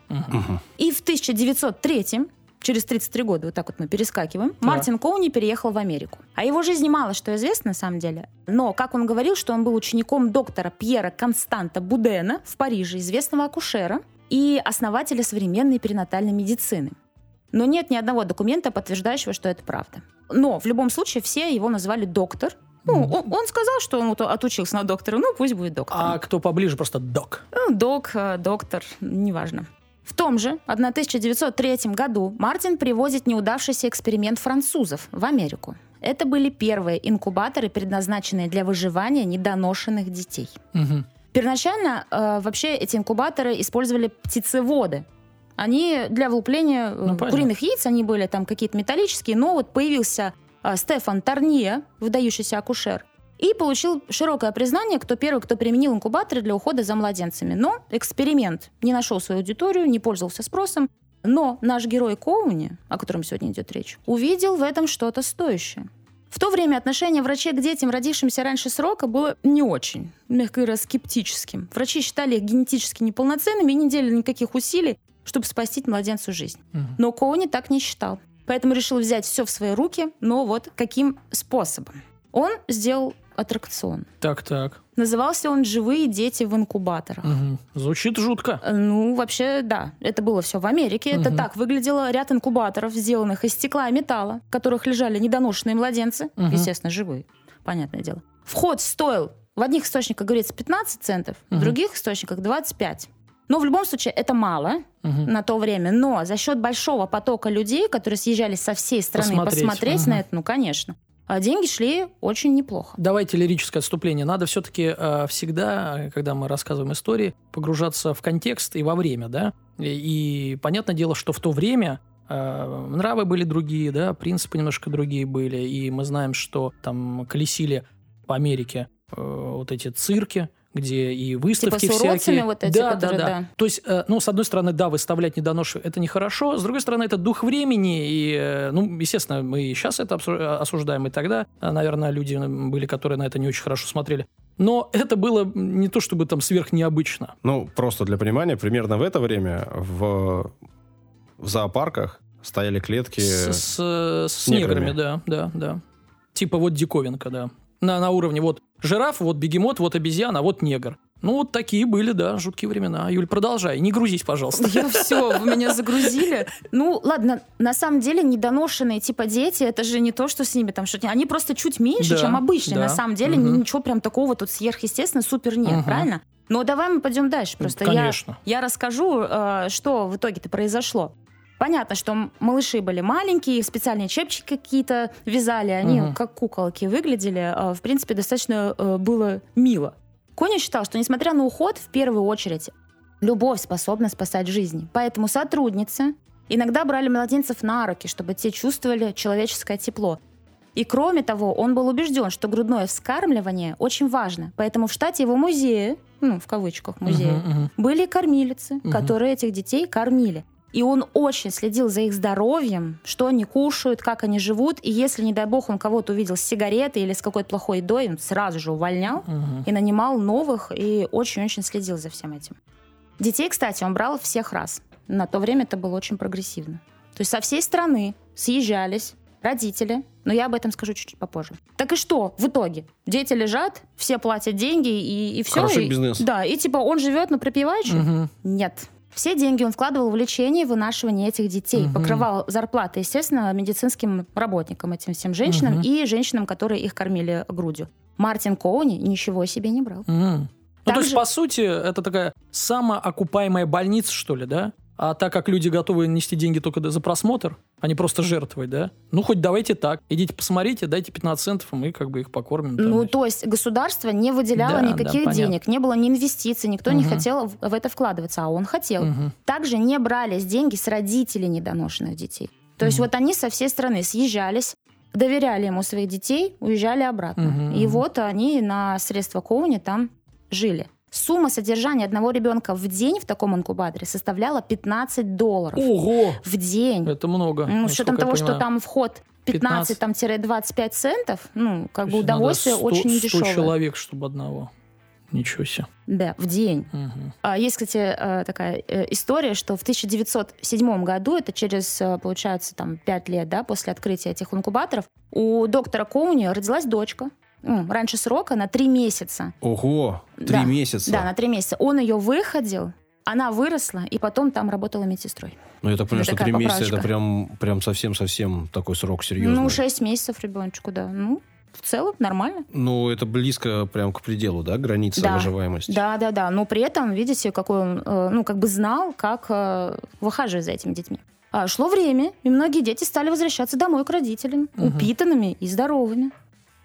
И в 1903 Через 33 года, вот так вот мы перескакиваем, Мартин Коуни переехал в Америку. О его жизни мало что известно, на самом деле. Но, как он говорил, что он был учеником доктора Пьера Константа Будена в Париже, известного акушера и основателя современной перинатальной медицины. Но нет ни одного документа, подтверждающего, что это правда. Но в любом случае все его назвали доктор. Ну, он, он сказал, что он отучился на доктора, ну пусть будет доктор. А кто поближе, просто док. Ну, док, э, доктор, неважно. В том же 1903 году Мартин привозит неудавшийся эксперимент французов в Америку. Это были первые инкубаторы, предназначенные для выживания недоношенных детей. Мгм. Первоначально э, вообще эти инкубаторы использовали птицеводы. Они для вылупления э, Ну, понятно. куриных яиц, они были там какие-то металлические, но вот появился э, Стефан Тарнье, выдающийся акушер, и получил широкое признание, кто первый, кто применил инкубаторы для ухода за младенцами. Но эксперимент не нашел свою аудиторию, не пользовался спросом. Но наш герой Коуни, о котором сегодня идет речь, увидел в этом что-то стоящее. В то время отношение врачей к детям, родившимся раньше срока, было не очень, мягко говоря, скептическим. Врачи считали их генетически неполноценными и не делали никаких усилий, чтобы спасти младенцу жизнь. Мгм. Но Коуни так не считал. Поэтому решил взять все в свои руки, но вот каким способом. Он сделал аттракцион. Так, так. Назывался он «Живые дети в инкубаторах». Мгм. Звучит жутко. Э, Ну, вообще, да. Это было все в Америке. Это Мгм. так выглядело ряд инкубаторов, сделанных из стекла и металла, в которых лежали недоношенные младенцы, Мгм. естественно, живые, понятное дело. Вход стоил, в одних источниках говорится 15 центов, в Мгм. других источниках 25. Но в любом случае это мало Мгм. на то время, но за счет большого потока людей, которые съезжали со всей страны Посмотреть. посмотреть, Мгм. на это, ну, конечно, а деньги шли очень неплохо. Давайте лирическое отступление. Надо все-таки всегда, э, когда мы рассказываем истории, погружаться в контекст и во время, да. И, и понятное дело, что в то время э, нравы были другие, да, принципы немножко другие были, и мы знаем, что там колесили по Америке э, вот эти цирки, где и выставки Типа с всякие. вот эти, да, которые, да, да, да. То есть, э, ну, с одной стороны, да, выставлять недоношенных это нехорошо, с другой стороны, это дух времени, и, э, ну, естественно, мы и сейчас это обсу- осуждаем, и тогда, э, наверное, люди были, которые на это не очень хорошо смотрели. Но это было не то чтобы там сверх необычно. Ну, просто для понимания, примерно в это время в, в зоопарках стояли клетки... С, с- с неграми. неграми, да, да, да. Типа вот диковинка, да. На, на уровне вот жираф, вот бегемот, вот обезьяна, а вот негр. Ну, вот такие были, да, жуткие времена. Юль, продолжай, не грузись, пожалуйста. Я все, вы меня загрузили. Ну, ладно, на самом деле недоношенные типа дети, это же не то, что с ними там что-то... Они просто чуть меньше, Да, чем обычные. да. На самом деле Мгм. ничего прям такого тут сверхъестественно супер нет, Мгм. правильно? Но давай мы пойдем дальше. Просто я, Конечно. я расскажу, э, что в итоге-то произошло. Понятно, что малыши были маленькие, специальные чепчики какие-то вязали, они угу. как куколки выглядели. А, в принципе, достаточно э, было мило. Коня считал, что несмотря на уход, в первую очередь, любовь способна спасать жизни. Поэтому сотрудницы иногда брали младенцев на руки, чтобы те чувствовали человеческое тепло. И кроме того, он был убежден, что грудное вскармливание очень важно. Поэтому в штате его музея, ну, в кавычках музея, uh-huh, uh-huh. были кормилицы, uh-huh. которые этих детей кормили. И он очень следил за их здоровьем, что они кушают, как они живут. И если, не дай бог, он кого-то увидел с сигаретой или с какой-то плохой едой, он сразу же увольнял угу. и нанимал новых, и очень-очень следил за всем этим. Детей, кстати, он брал всех раз. На то время это было очень прогрессивно. То есть со всей страны съезжались родители, но я об этом скажу чуть-чуть попозже. Так и что в итоге? Дети лежат, все платят деньги и, и все. Хороший и, бизнес. Да, и типа он живет на припеваючи? Угу. Нет. Все деньги он вкладывал в лечение и вынашивание этих детей. Угу. Покрывал зарплаты, естественно, медицинским работникам, этим всем женщинам угу. и женщинам, которые их кормили грудью. Мартин Коуни ничего себе не брал. Угу. Ну, то есть, по сути, это такая самоокупаемая больница, что ли, да? А так как люди готовы нести деньги только за просмотр, а не просто жертвовать, да? Ну, хоть давайте так. Идите посмотрите, дайте 15 центов, и мы как бы их покормим. Там, ну, значит. то есть государство не выделяло да, никаких да, денег, не было ни инвестиций, никто угу. не хотел в это вкладываться, а он хотел. Угу. Также не брались деньги с родителей недоношенных детей. То угу. есть вот они со всей страны съезжались, доверяли ему своих детей, уезжали обратно. Угу, и угу. вот они на средства Коуни там жили. Сумма содержания одного ребенка в день в таком инкубаторе составляла 15 долларов. Ого! В день. Это много. Ну, с учетом того, что там вход 15-25 центов, ну, как бы удовольствие 100, очень 100 дешевое. 100 человек, чтобы одного. Ничего себе. Да, в день. Угу. Есть, кстати, э, такая э, история, что в 1907 году, это через, э, получается, там, 5 лет, да, после открытия этих инкубаторов, у доктора Коуни родилась дочка, ну, раньше срока на три месяца. Ого, три да, месяца. Да, на три месяца. Он ее выходил, она выросла, и потом там работала медсестрой. Ну, я так понимаю, что три месяца это прям, прям совсем-совсем такой срок серьезный. Ну, шесть месяцев ребеночку, да. Ну, в целом нормально. Ну, это близко прям к пределу, да, границы да. выживаемости. Да, да, да. Но при этом, видите, какой он, э, ну, как бы знал, как э, выхаживать за этими детьми. А шло время, и многие дети стали возвращаться домой к родителям, угу. упитанными и здоровыми.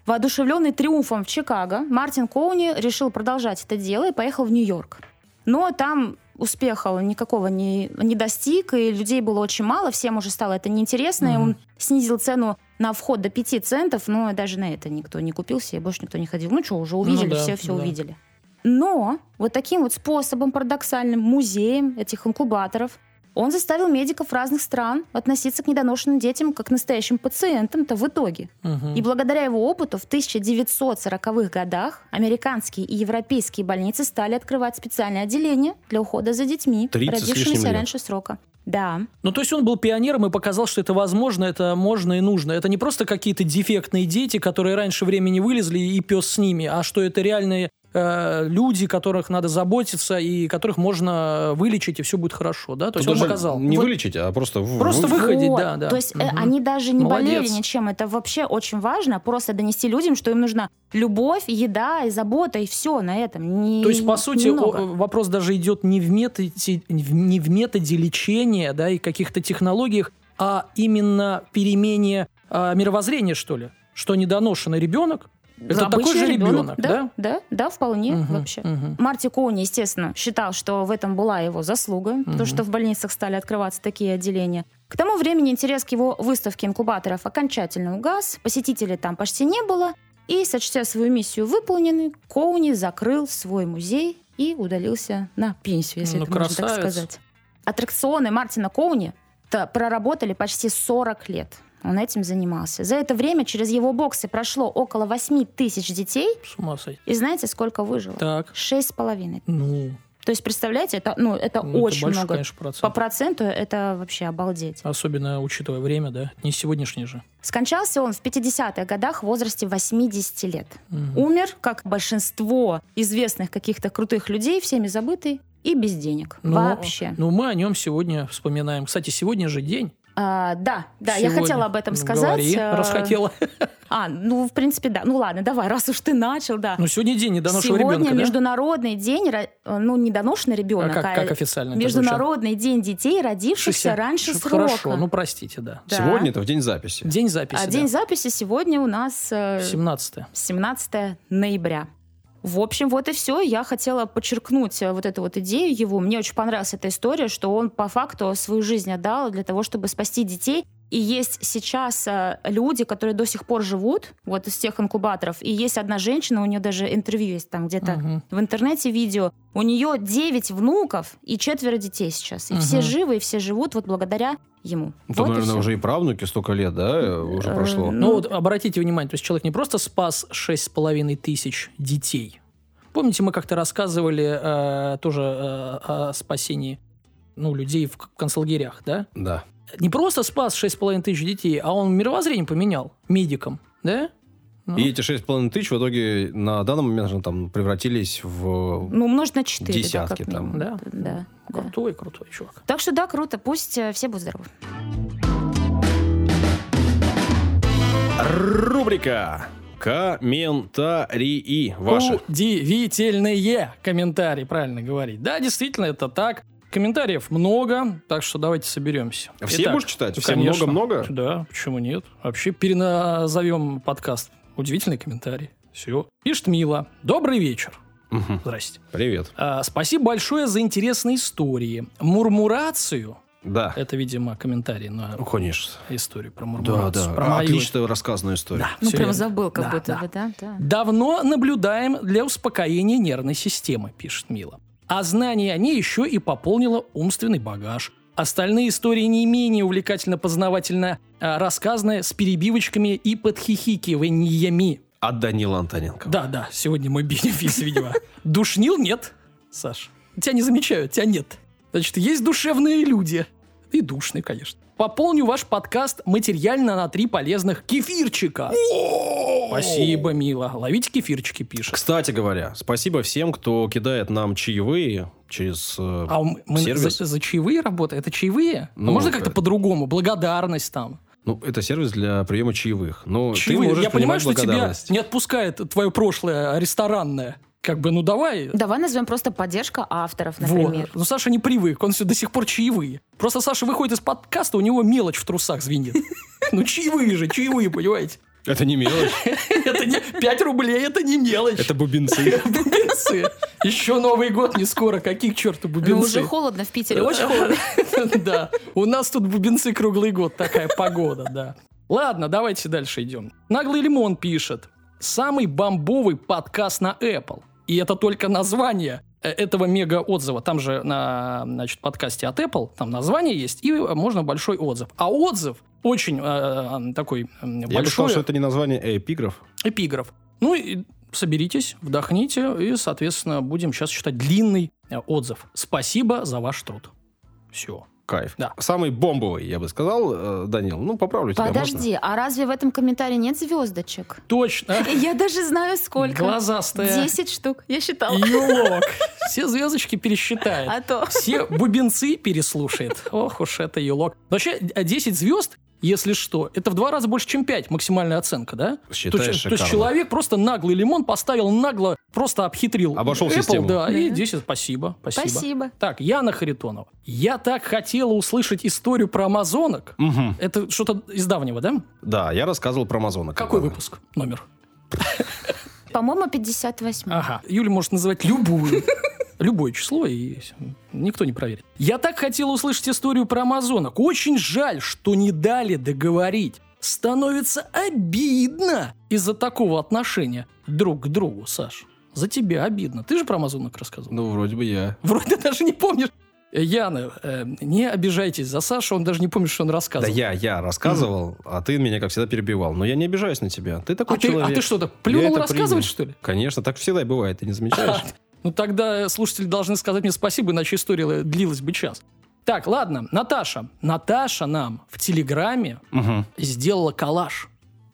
Воодушевленный триумфом в Чикаго, Мартин Коуни решил продолжать это дело и поехал в Нью-Йорк. Но там успеха никакого не, не достиг, и людей было очень мало, всем уже стало это неинтересно, mm-hmm. и он снизил цену на вход до 5 центов, но даже на это никто не купился, и больше никто не ходил. Ну что, уже увидели, ну, да, все все да. увидели. Но вот таким вот способом парадоксальным, музеем этих инкубаторов, он заставил медиков разных стран относиться к недоношенным детям как к настоящим пациентам-то в итоге. Угу. И благодаря его опыту в 1940-х годах американские и европейские больницы стали открывать специальные отделения для ухода за детьми, родившимися раньше срока. Да. Ну, то есть он был пионером и показал, что это возможно, это можно и нужно. Это не просто какие-то дефектные дети, которые раньше времени вылезли и пес с ними, а что это реальные Э, люди, которых надо заботиться и которых можно вылечить, и все будет хорошо, да? То есть он показал. Не вот. вылечить, а просто... Просто вы... выходить, вот. да, да. То есть угу. они даже не Молодец. болели ничем. Это вообще очень важно, просто донести людям, что им нужна любовь, еда и забота, и все на этом. Не, То есть, по сути, немного. вопрос даже идет не в, методе, не в методе лечения, да, и каких-то технологиях, а именно перемене а, мировоззрения, что ли? Что недоношенный ребенок это такой же ребенок, ребенок да? Да, да, да вполне угу, вообще. Угу. Марти Коуни, естественно, считал, что в этом была его заслуга, угу. потому что в больницах стали открываться такие отделения. К тому времени интерес к его выставке инкубаторов окончательно угас, посетителей там почти не было, и, сочтя свою миссию выполненной, Коуни закрыл свой музей и удалился на пенсию, если ну, это красавец. можно так сказать. Аттракционы Мартина Коуни проработали почти 40 лет он этим занимался. За это время через его боксы прошло около 8 тысяч детей. С ума сойти. И знаете, сколько выжило? Так. Шесть с половиной. Ну, то есть, представляете, это, ну, это ну, очень это больше, много. Конечно, процент. По проценту это вообще обалдеть. Особенно учитывая время, да? Не сегодняшний же. Скончался он в 50-х годах в возрасте 80 лет. Угу. Умер, как большинство известных каких-то крутых людей, всеми забытый и без денег. Ну, Вообще. Ну, мы о нем сегодня вспоминаем. Кстати, сегодня же день а, да, да, Сегодня. я хотела об этом сказать. Говори, а, расхотела. А, ну, в принципе, да. Ну, ладно, давай, раз уж ты начал, да. Ну, сегодня день недоношенного Сегодня ребенка, да? Международный день, ро- э, ну, недоношенный А ребенок, как, как официально это Международный день детей, родившихся звучит? раньше Ш- срока. Хорошо, ну, простите, да. Да. Сегодня это в день записи. День записи, А да. день записи сегодня у нас э, 17 17 ноября. В общем, вот и все. Я хотела подчеркнуть э, вот эту вот идею его. Мне очень понравилась эта история, что он по факту свою жизнь отдал для того, чтобы спасти детей. И есть сейчас э, люди, которые до сих пор живут, вот из тех инкубаторов. И есть одна женщина, у нее даже интервью есть там где-то Мгм. в интернете видео. У нее 9 внуков и четверо детей сейчас. И все Мгм. живы, и все живут вот благодаря ему. Ну, Там, Вот и наверное, всё. уже и правнуки столько лет, да, э, уже Э, прошло. Ну, Ну, вот обратите внимание, то есть человек не просто спас 6,5 тысяч детей. Помните, мы как-то рассказывали э, тоже э, о спасении ну, людей в концлагерях, да? Да. Не просто спас 6,5 тысяч детей, а он мировоззрение поменял медикам, да? Ну, И эти 6,5 тысяч в итоге на данный момент там превратились в... Ну, умножить на 4. Десятки да, там. Да. да, да. Крутой, крутой чувак. Так что да, круто. Пусть э, все будут здоровы. Рубрика «Комментарии ваши». Удивительные комментарии, правильно говорить. Да, действительно, это так. Комментариев много, так что давайте соберемся. Все Итак, будешь читать? Все много-много? Да, почему нет? Вообще переназовем подкаст. Удивительный комментарий. Все. Пишет Мила. Добрый вечер. Мгм. Здрасте. Привет. А, спасибо большое за интересные истории. Мурмурацию. Да. Это, видимо, комментарий на Ну, конечно. историю про Да, мурмурацию. да. Про мою. Отлично рассказанная история. Да, Ну, прям забыл, как Да, будто да. бы, да? да. Давно наблюдаем для успокоения нервной системы, пишет Мила. А знание о ней еще и пополнило умственный багаж. Остальные истории не менее увлекательно-познавательно а, рассказаны с перебивочками и подхихикиваниями. От Данила Антоненко. Да, да, сегодня мой бенефис, видимо. Душнил? Нет, Саш. Тебя не замечают, тебя нет. Значит, есть душевные люди. И душные, конечно. Пополню ваш подкаст материально на три полезных кефирчика. Спасибо, мило. Ловите кефирчики, пишет. Кстати говоря, спасибо всем, кто кидает нам чаевые через... э, А мы сервис. за, за чаевые работаем? Это чаевые? А Ну, можно как-то это- по-другому? Благодарность там. Ну, это сервис для приема чаевых. Но Чаевые. ты можешь Я понимаю, что тебя не отпускает твое прошлое ресторанное. Как бы, ну давай. Давай назовем просто поддержка авторов, Вот. например. Ну, Саша не привык, он все до сих пор чаевые. Просто Саша выходит из подкаста, у него мелочь в трусах звенит. Ну, чаевые же, чаевые, понимаете? Это не мелочь, Это не 5 рублей, это не мелочь. это бубенцы. бубенцы. Еще Новый год не скоро. Какие к черту Ну, бубенцы? уже холодно в Питере, очень холодно. Да. У нас тут бубенцы круглый год, такая погода, да. Ладно, давайте дальше идем. Наглый лимон пишет. Самый бомбовый подкаст на Apple. И это только название э, этого мега-отзыва. Там же на значит, подкасте от Apple, там название есть, и э, можно большой отзыв. А отзыв очень э, такой э, Я бы большой сказал, что это не название, а эпиграф. эпиграф. Ну и соберитесь, вдохните, и, соответственно, будем сейчас читать длинный э, отзыв. Спасибо за ваш труд. Все. Кайф. Да. Самый бомбовый, я бы сказал, э, Данил. Ну, поправлю тебя, можно? Подожди, а разве в этом комментарии нет звездочек? Точно. Я даже знаю, сколько. Глазастая. 10 штук. Я считала. Юлок. Все звездочки пересчитает. А то. Все бубенцы переслушает. Ох уж это юлок. Вообще, а 10 звезд, если что, это в два раза больше, чем 5 максимальная оценка, да? Считаешь то, есть- то есть человек просто наглый лимон поставил нагло, просто обхитрил. Обошел Apple, систему. Да, и Да. 10 спасибо. Спасибо. Спасибо. Так, Яна Харитонова. Я так хотела услышать историю про амазонок. Мгм. Это что-то из давнего, да? Да, я рассказывал про Амазона. Какой когда. выпуск? Номер? По-моему, 58. Ага. Юля может называть любую. Любое число, и никто не проверит. Я так хотел услышать историю про амазонок. Очень жаль, что не дали договорить. Становится обидно из-за такого отношения друг к другу, Саш. За тебя обидно. Ты же про амазонок рассказывал. Ну, вроде бы я. Вроде даже не помнишь. Э, Яна, э, не обижайтесь за Сашу, он даже не помнит, что он Да рассказывал. я, я рассказывал, а ты меня, как всегда, перебивал. Но я не обижаюсь на тебя. Ты такой а, ты, а человек. ты что-то плюнул рассказывать, принял. что ли? Конечно, так всегда и бывает, ты не замечаешь? Ну тогда слушатели должны сказать мне спасибо, иначе история длилась бы час. Так, ладно, Наташа. Наташа нам в Телеграме Мгм. сделала коллаж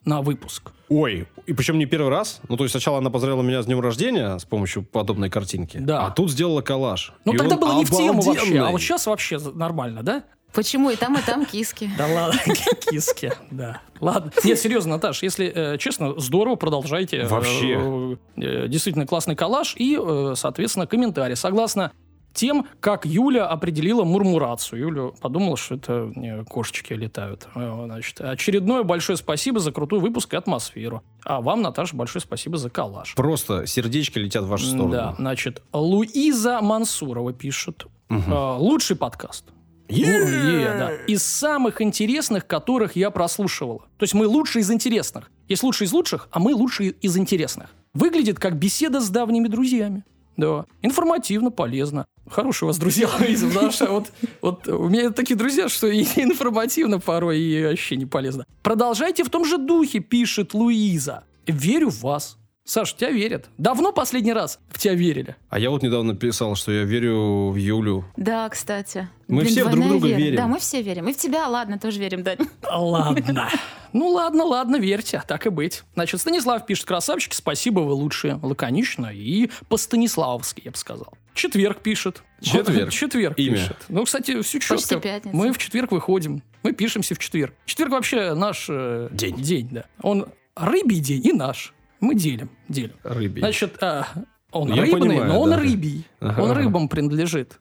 на выпуск. Ой, и причем не первый раз. Ну, то есть сначала она поздравила меня с днем рождения с помощью подобной картинки. Да. А тут сделала коллаж. Ну И тогда было не в тему вообще, а вот сейчас вообще нормально, да? Почему и там, и там киски? Да ладно, киски, да. Ладно. Нет, серьезно, Наташ, если э, честно, здорово, продолжайте. Вообще. Э, э, действительно классный коллаж и, э, соответственно, комментарий. Согласно тем, как Юля определила мурмурацию. Юля подумала, что это э, кошечки летают. Э, Значит, очередное большое спасибо за крутой выпуск и атмосферу. А вам, Наташа, большое спасибо за коллаж. Просто сердечки летят в вашу сторону. Да, значит, Луиза Мансурова пишет. Э, Лучший подкаст. Е! Лу- е, да. Из самых интересных, которых я прослушивала. То есть мы лучшие из интересных. Есть лучшие из лучших, а мы лучшие из интересных. Выглядит как беседа с давними друзьями. Да. Информативно, полезно. Хорошие у вас друзья, Луиза, потому что вот, вот у меня такие друзья, что и информативно порой, и вообще не полезно. Продолжайте в том же духе, пишет Луиза. Верю в вас. Саш, тебя верят. Давно последний раз в тебя верили? А я вот недавно писал, что я верю в Юлю. Да, кстати. Мы все в друг друга вера. верим. Да, мы все верим. И в тебя, ладно, тоже верим, Дань. Ладно. Ну ладно, ладно, верьте, так и быть. Значит, Станислав пишет, красавчики, спасибо, вы лучшие. Лаконично и по-станиславовски, я бы сказал. Четверг пишет. Четверг? Четверг Имя? пишет. Ну, кстати, все Почти четко. пятница. Мы в четверг выходим. Мы пишемся в четверг. Четверг вообще наш... э, День. День, да. Он рыбий день и наш. Мы делим, делим. Рыбий. Значит, а, он Я рыбный, понимаю, но он да. рыбий. Ага, Он рыбам принадлежит.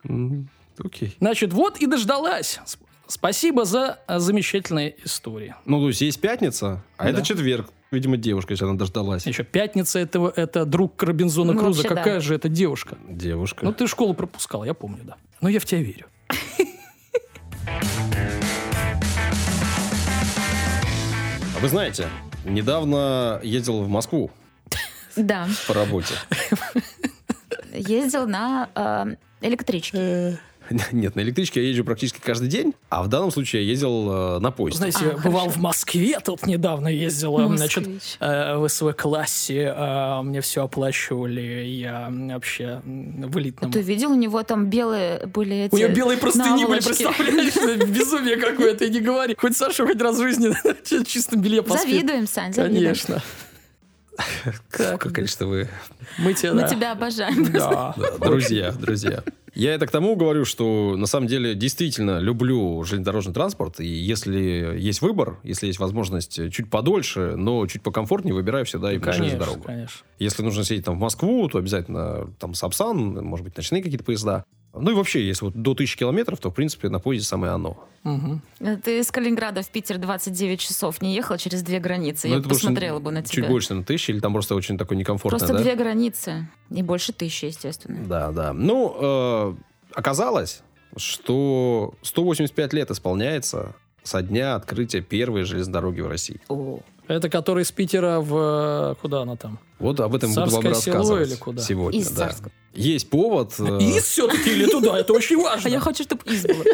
Окей. Значит, вот и дождалась. Сп- Спасибо за а, замечательные истории. Ну, то есть есть пятница, а Да. это четверг. Видимо, девушка, если она дождалась. Еще пятница это, это друг Робинзона Ну, Круза. вообще, да. Какая же это девушка? Девушка. Ну, ты школу пропускал, я помню, да. Но я в тебя верю. А Вы знаете, недавно ездил в Москву Да. по работе. Ездил на э, электричке. Нет, на электричке я езжу практически каждый день, а в данном случае я ездил э, на поезде. Знаете, А, бывал хорошо. в Москве, тут недавно ездила, значит, Москвич. э, в СВ-классе, э, мне все оплачивали, я вообще в элитном... Ты видел, у него там белые были эти У нее белые простыни были, наволочки. представляешь? Это Безумие какое-то, и не говори. Хоть Саша хоть раз в жизни в чистом белье поспит. Завидуем, Сань, завидуем. Конечно. Как, конечно, вы... Мы тебя, Мы да. тебя обожаем. Да. Да, друзья, друзья. Я это к тому говорю, что на самом деле действительно люблю железнодорожный транспорт, и если есть выбор, если есть возможность чуть подольше, но чуть покомфортнее, выбираю всегда железную Конечно, дорогу. конечно. Если нужно сидеть там в Москву, то обязательно там Сапсан, может быть, ночные какие-то поезда. Ну и вообще, если вот до 1000 километров, то, в принципе, на поезде самое оно. Мгм. Ты из Калининграда в Питер 29 часов не ехал через две границы. Ну, Я посмотрела бы на Чуть тебя. больше, на тысячи, или там просто очень такой некомфортно, Просто да? две границы. И больше тысячи, естественно. Да, да. Ну, э, оказалось, что 185 лет исполняется со дня открытия первой железной дороги в России. О. Это который из Питера в... э, Куда она там? Вот об этом буду вам Царское село рассказывать или куда? сегодня. Из да. Царского. Есть повод. э, Из все-таки или туда? Это очень важно. А я хочу, чтобы из было.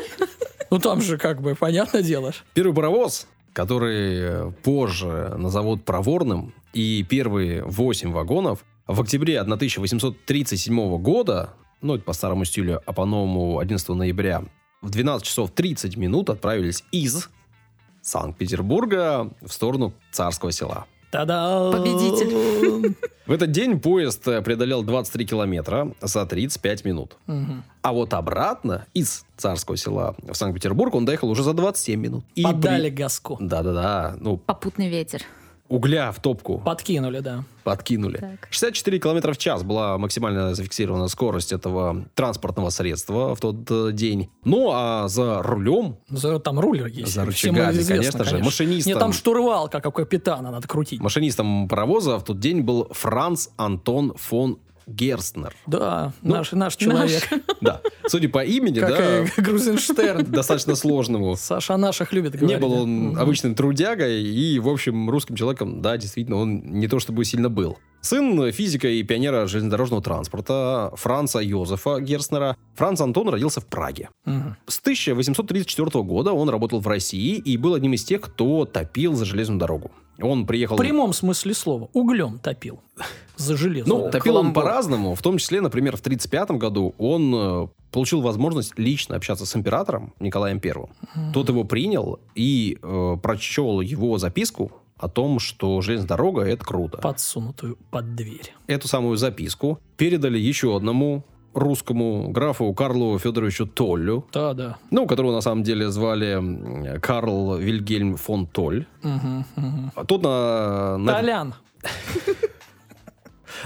Ну там же как бы, понятное дело. Первый паровоз, который э, позже назовут проворным, и первые 8 вагонов в октябре 1837 года, ну, это по старому стилю, а по-новому 11 ноября, в 12 часов 30 минут отправились из Санкт-Петербурга в сторону Царского села. Та-да! Победитель. В этот день поезд преодолел 23 километра за 35 минут. Мгм. А вот обратно из Царского села в Санкт-Петербург он доехал уже за 27 минут. И при- Подали газку. Да-да-да. Ну, Попутный ветер. Угля в топку Подкинули, да. подкинули. Так. 64 километра в час была максимально зафиксирована скорость этого транспортного средства в тот э, день. Ну, а за рулем, За- Там рулер есть. За рычагами, известно, конечно же. Машинистом. Нет, там штурвал, как у капитана, надо крутить. машинистом паровоза в тот день был Франц Антон фон Герстнер. Да, Ну, наш, наш человек. Да. Судя по имени, Как да, и Грузенштерн. достаточно сложному. Саша наших любит говорить. Не был он обычным трудягой, и, в общем, русским человеком, да, действительно, он не то чтобы сильно был. Сын физика и пионера железнодорожного транспорта Франца Йозефа Герстнера. Франц Антон родился в Праге. Мгм. С 1834 года он работал в России и был одним из тех, кто топил за железную дорогу. Он приехал... В прямом смысле слова. Углем топил. За железо. Ну, топил он по-разному. В том числе, например, в 1935 году он э, получил возможность лично общаться с императором Николаем Первым. Тот его принял и э, прочел его записку о том, что железная дорога – это круто. Подсунутую под дверь. Эту самую записку передали еще одному русскому графу Карлу Федоровичу Толлю, Да, да. ну, которого на самом деле звали Карл Вильгельм фон Толь. Мгм, мгм. А Тут на, на- Толян.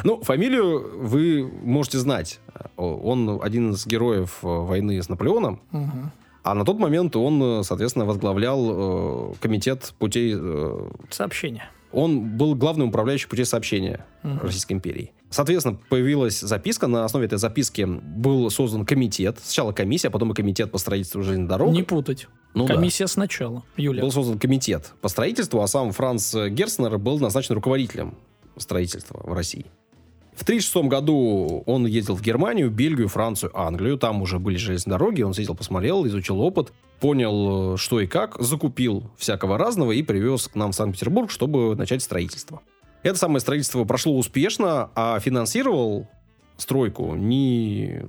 Ну, фамилию вы можете знать. Он один из героев э, войны с Наполеоном. Мгм. А на тот момент он, э, соответственно, возглавлял э, комитет путей... э, Сообщение. он был главным управляющим путей сообщения Мгм. Российской империи. Соответственно, появилась записка. На основе этой записки был создан комитет. Сначала комиссия, а потом и комитет по строительству железных дорог. Не путать. Ну да. Комиссия сначала. Юля. Был создан комитет по строительству, а сам Франц Герцнер был назначен руководителем строительства в России. В 1936 году он ездил в Германию, Бельгию, Францию, Англию. Там уже были железные дороги. Он съездил, посмотрел, изучил опыт, понял, э, что и как, закупил всякого разного и привез к нам в Санкт-Петербург, чтобы начать строительство. Это самое строительство прошло успешно, а финансировал стройку не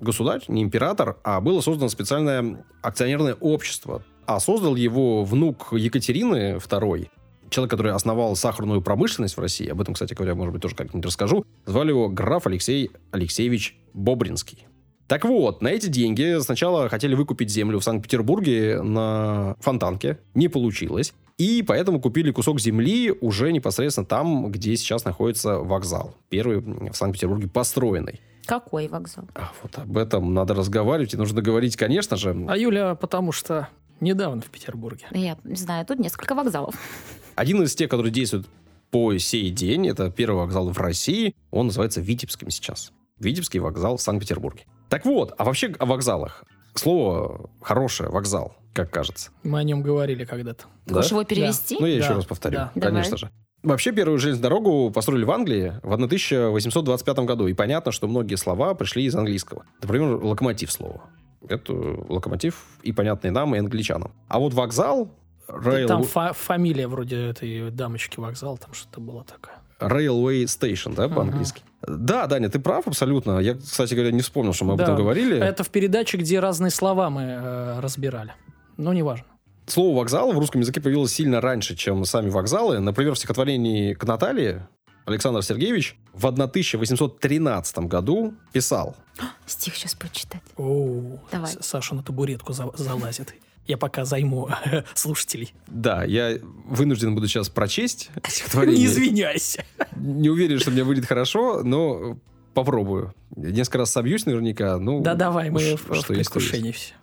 государь, не император, а было создано специальное акционерное общество. А создал его внук Екатерины II, человек, который основал сахарную промышленность в России. Об этом, кстати говоря, может быть, тоже как-нибудь расскажу. Звали его граф Алексей Алексеевич Бобринский. Так вот, на эти деньги сначала хотели выкупить землю в Санкт-Петербурге на Фонтанке. Не получилось. И поэтому купили кусок земли уже непосредственно там, где сейчас находится вокзал. Первый в Санкт-Петербурге построенный. Какой вокзал? А вот об этом надо разговаривать, и нужно говорить, конечно же. А Юля, потому что недавно в Петербурге. Я знаю, тут несколько вокзалов. Один из тех, который действует по сей день, это первый вокзал в России. Он называется Витебским сейчас. Витебский вокзал в Санкт-Петербурге. Так вот, а вообще о вокзалах. Слово хорошее, вокзал, как кажется. Мы о нем говорили когда-то. Хочешь его перевести? Ну, я Да, еще раз повторю, да. конечно Давай. же. Вообще, первую железную дорогу построили в Англии в 1825 году. И понятно, что многие слова пришли из английского. Например, локомотив слово. Это локомотив и понятный нам, и англичанам. А вот вокзал, rail- Там фа- фамилия вроде этой дамочки вокзал, там что-то было такое. Railway Station, да, по-английски. Да, Даня, ты прав абсолютно. Я, кстати говоря, не вспомнил, что мы об Да. этом говорили. Это в передаче, где разные слова мы э, разбирали. Но неважно. Слово «вокзал» в русском языке появилось сильно раньше, чем сами вокзалы. Например, в стихотворении к Наталье Александр Сергеевич в 1813 году писал Стих сейчас почитать. О, Давай. Саша на табуретку за- залазит. Я пока займу слушателей. Да, я вынужден буду сейчас прочесть Не стихотворение. извиняйся. Не уверен, что мне выйдет хорошо, но попробую. Несколько раз собьюсь наверняка. Ну, Да давай, мы ш- в, в что есть. предвкушении все.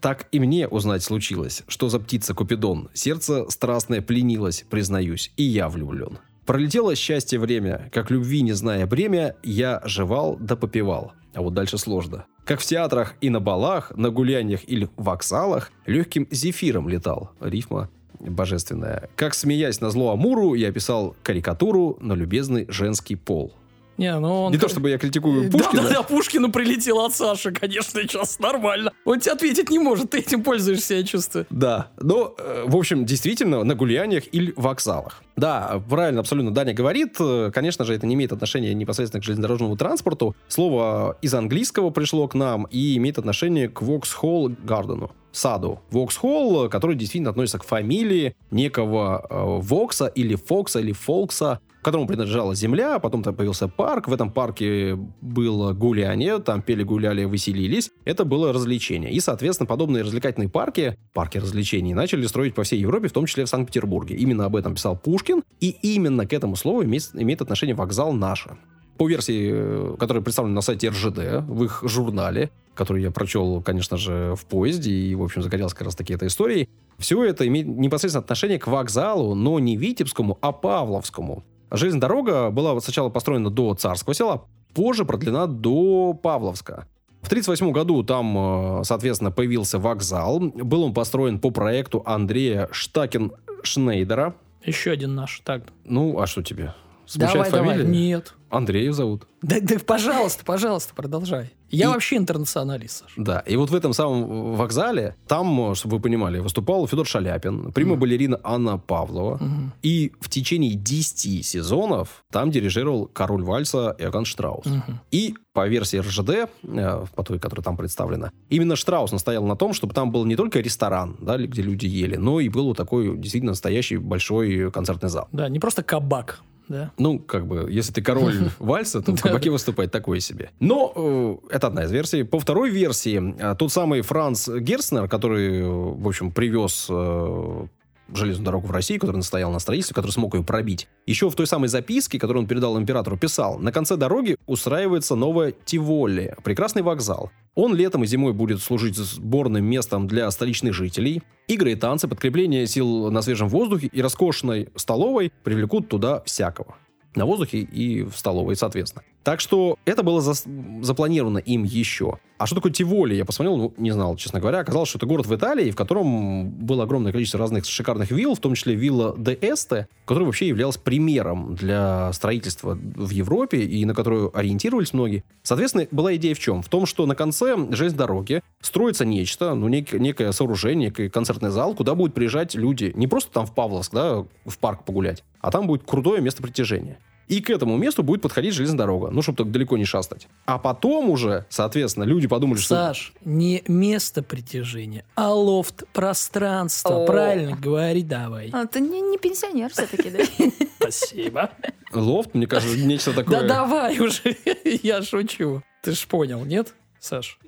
Так и мне узнать случилось, что за птица Купидон. Сердце страстное пленилось, признаюсь, и я влюблен. Пролетело счастье время, как любви не зная бремя, я жевал да попивал. А вот дальше сложно. Как в театрах и на балах, на гуляниях или в вокзалах, легким зефиром летал. Рифма божественная. Как смеясь на зло Амуру, я писал карикатуру на любезный женский пол. Не, ну он... Не то чтобы я критикую Да, Пушкина. да, да, Пушкину прилетел от Саши, конечно, сейчас нормально. Он тебе ответить не может, ты этим пользуешься, я чувствую. Да, но, э, в общем, действительно, на гуляниях или вокзалах. Да, правильно, абсолютно Даня говорит. Э, Конечно же, это не имеет отношения непосредственно к железнодорожному транспорту. Слово из английского пришло к нам и имеет отношение к Воксхолл Гардену. Саду. Воксхолл, который действительно относится к фамилии некого э, Вокса или Фокса или Фолкса, которому принадлежала земля, потом там появился парк, в этом парке было гуляние, там пели, гуляли, веселились. Это было развлечение. И, соответственно, подобные развлекательные парки, парки развлечений, начали строить по всей Европе, в том числе в Санкт-Петербурге. Именно об этом писал Пушкин, и именно к этому слову имеет, имеет отношение вокзал «Наша». По версии, э, которая представлена на сайте РЖД, в их журнале, который я прочел, конечно же, в поезде, и, в общем, загорелся как раз таки этой историей, все это имеет непосредственно отношение к вокзалу, но не Витебскому, а Павловскому. Железная дорога была сначала построена до Царского села, позже продлена до Павловска. В 1938 году там, э, соответственно, появился вокзал. Был он построен по проекту Андрея Штакен-Шнейдера. Еще один наш. Так, Ну, а что тебе? Смущает давай, давай. фамилия? Нет. Андреев зовут. Да, да, пожалуйста, пожалуйста, продолжай. Я И- вообще интернационалист, Саша. Да, и вот в этом самом вокзале, там, чтобы вы понимали, выступал Федор Шаляпин, прима-балерина Анна Павлова, Мгм. и в течение 10 сезонов там дирижировал король вальса Иоганн Штраус. Мгм. И по версии РЖД, э, по той, которая там представлена, именно Штраус настоял на том, чтобы там был не только ресторан, да, где люди ели, но и был вот такой действительно настоящий большой концертный зал. Да, не просто кабак, да? Ну, как бы, если ты король вальса, то в Да. кабаке выступать такое себе. Но э, это одна из версий. По второй версии, э, тот самый Франц Герцнер, который, э, в общем, привез э, железную дорогу в Россию, который настоял на строительстве, который смог ее пробить. Еще в той самой записке, которую он передал императору, писал, на конце дороги устраивается новая Тиволи, прекрасный вокзал. Он летом и зимой будет служить сборным местом для столичных жителей. Игры и танцы, подкрепление сил на свежем воздухе и роскошной столовой привлекут туда всякого. На воздухе и в столовой, соответственно. Так что это было зас- запланировано им еще. А что такое Тиволи? Я посмотрел, ну, не знал, честно говоря. Оказалось, что это город в Италии, в котором было огромное количество разных шикарных вилл, в том числе вилла де Эсте, которая вообще являлась примером для строительства в Европе и на которую ориентировались многие. Соответственно, была идея в чем? В том, что на конце железной дороги строится нечто, ну, нек- некое сооружение, некий концертный зал, куда будут приезжать люди не просто там в Павловск, да, в парк погулять, а там будет крутое место притяжения. И к этому месту будет подходить железная дорога, ну, чтобы так далеко не шастать. А потом уже, соответственно, люди подумали, что... Саш, не место притяжения, а лофт пространства. О. Правильно говори давай. А, ты не, не пенсионер все-таки, да? Спасибо. Лофт, мне кажется, нечто такое... Да давай уже, я шучу. Ты ж понял, нет, Саш?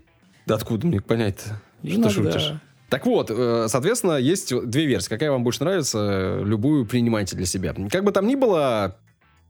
Да откуда мне понять-то? Что ты шутишь? Так вот, э, соответственно, есть две версии. Какая вам больше нравится, э, любую принимайте для себя. Как бы там ни было,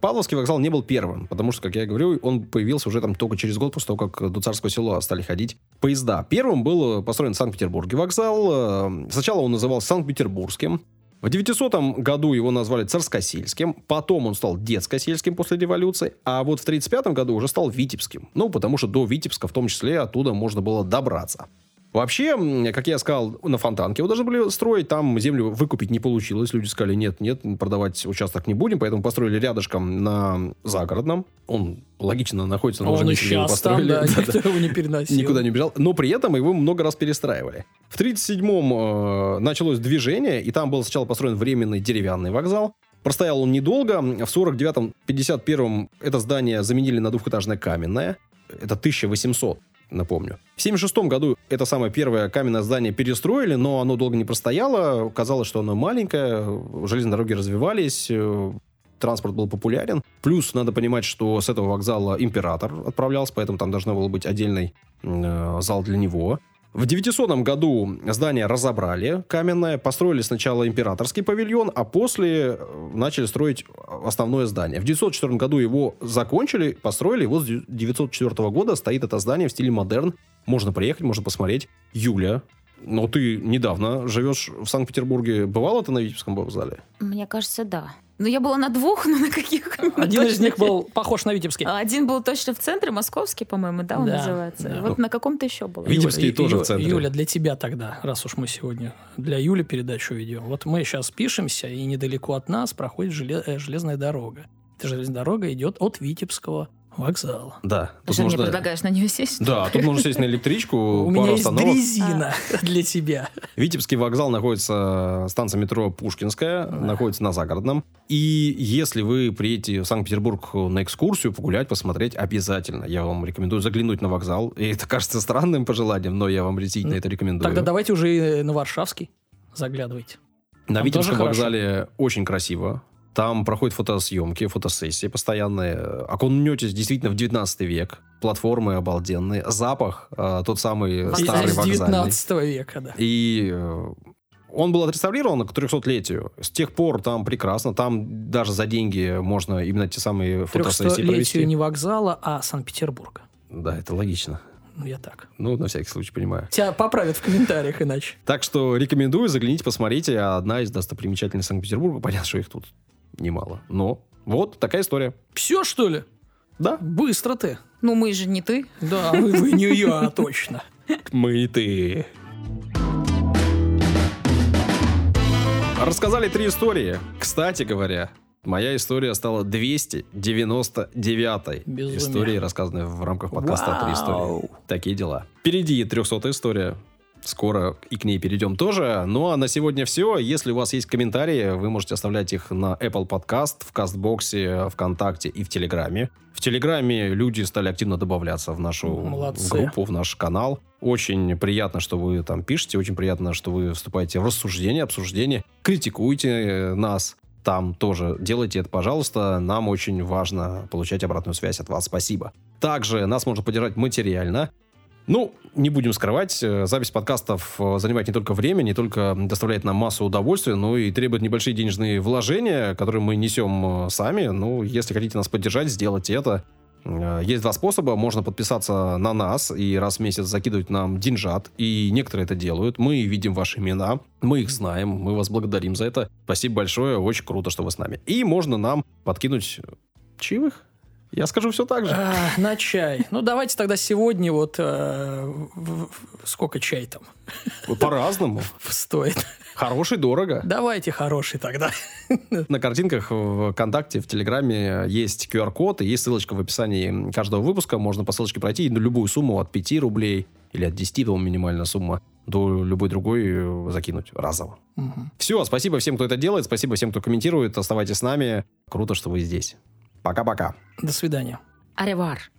Павловский вокзал не был первым, потому что, как я говорю, он появился уже там только через год после того, как до Царского села стали ходить поезда. Первым был э, построен в Санкт-Петербурге вокзал. Э, Сначала он назывался Санкт-Петербургским. В 900 году его назвали Царскосельским, потом он стал Детскосельским после революции, а вот в 35 году уже стал Витебским. Ну, потому что до Витебска в том числе оттуда можно было добраться. Вообще, как я сказал, на Фонтанке его должны были строить, там землю выкупить не получилось. Люди сказали, нет, нет, продавать участок не будем, поэтому построили рядышком на загородном. Он логично находится на Он и сейчас там, да, никто его не переносил. Никуда не убежал. Но при этом его много раз перестраивали. В 1937-м э, началось движение, и там был сначала построен временный деревянный вокзал. Простоял он недолго. В 49-м, 51-м это здание заменили на двухэтажное каменное. Это 1800 напомню. В 76 году это самое первое каменное здание перестроили, но оно долго не простояло. Казалось, что оно маленькое, железные дороги развивались, э, транспорт был популярен. Плюс надо понимать, что с этого вокзала император отправлялся, поэтому там должен был быть отдельный э, зал для него. В 900 году здание разобрали каменное, построили сначала императорский павильон, а после э, начали строить основное здание. В 904 году его закончили, построили, и вот с 904 года стоит это здание в стиле модерн. Можно приехать, можно посмотреть. Юля, но ты недавно живешь в Санкт-Петербурге. Бывала ты на Витебском вокзале? Мне кажется, да. Ну, я была на двух, но на каких? Один из них был похож на Витебский. А Один был точно в центре, московский, по-моему, да, он Да, называется. да. Вот на каком-то еще было. Витеб- Витебский тоже Ю- в центре. Юля, для тебя тогда, раз уж мы сегодня для Юли передачу ведем. Вот мы сейчас пишемся, и недалеко от нас проходит э, железная дорога. Эта железная дорога идет от Витебского вокзала. Да. Ты же мне предлагаешь на нее сесть? Да, тут можно сесть на электричку, У пару меня есть дрезина для тебя. Витебский вокзал находится, станция метро Пушкинская, находится на Загородном. И если вы приедете в Санкт-Петербург на экскурсию, погулять, посмотреть, обязательно. Я вам рекомендую заглянуть на вокзал. И это кажется странным пожеланием, но я вам действительно это рекомендую. Тогда давайте уже и на Варшавский заглядывайте. На Там Витебском хорошо. вокзале очень красиво. Там проходят фотосъемки, фотосессии постоянные. Окунетесь действительно в 19 век. Платформы обалденные. Запах э, тот самый Вокзальный. старый Из вокзальный. 19 века, да. И э, он был отреставрирован к 300-летию. С тех пор там прекрасно. Там даже за деньги можно именно те самые фотосессии 300-летию провести. не вокзала, а Санкт-Петербурга. Да, это логично. Ну, я так. Ну, на всякий случай понимаю. Тебя поправят в комментариях иначе. Так что рекомендую, загляните, посмотрите. Одна из достопримечательностей Санкт-Петербурга. Понятно, что их тут немало. Но вот такая история. Все, что ли? Да, Быстро ты. Ну, мы же не ты. Да, вы, вы не я, точно. мы и ты. Рассказали три истории. Кстати говоря, моя история стала 299-й Безумие. историей, рассказанной в рамках подкаста «Три истории». Такие дела. Впереди 300 история. Скоро и к ней перейдем тоже. Ну а на сегодня все. Если у вас есть комментарии, вы можете оставлять их на Apple Podcast, в Кастбоксе, ВКонтакте и в Телеграме. В Телеграме люди стали активно добавляться в нашу Молодцы. группу, в наш канал. Очень приятно, что вы там пишете, очень приятно, что вы вступаете в рассуждение, обсуждение, критикуете э, нас. там тоже делайте это, пожалуйста. Нам очень важно получать обратную связь от вас. Спасибо. Также нас можно поддержать материально. Ну, не будем скрывать, э, запись подкастов э, занимает не только время, не только доставляет нам массу удовольствия, но и требует небольшие денежные вложения, которые мы несем э, сами. Ну, если хотите нас поддержать, сделайте это. Есть два способа. Можно подписаться на нас и раз в месяц закидывать нам деньжат. И некоторые это делают. Мы видим ваши имена, мы их знаем, мы вас благодарим за это. Спасибо большое, очень круто, что вы с нами. И можно нам подкинуть чаевых. Я скажу все так же. А, на чай. Ну, давайте тогда сегодня вот... Э, в, в, сколько чай там? По-разному. Стоит. Хороший, дорого. Давайте хороший тогда. На картинках в ВКонтакте, в Телеграме есть QR-код, и есть ссылочка в описании каждого выпуска. Можно по ссылочке пройти на любую сумму от 5 рублей или от 10, по минимальная сумма, до любой другой э, закинуть разово. Угу. Все, спасибо всем, кто это делает, спасибо всем, кто комментирует. Оставайтесь с нами. Круто, что вы здесь. Пока-пока. До свидания. Аревар.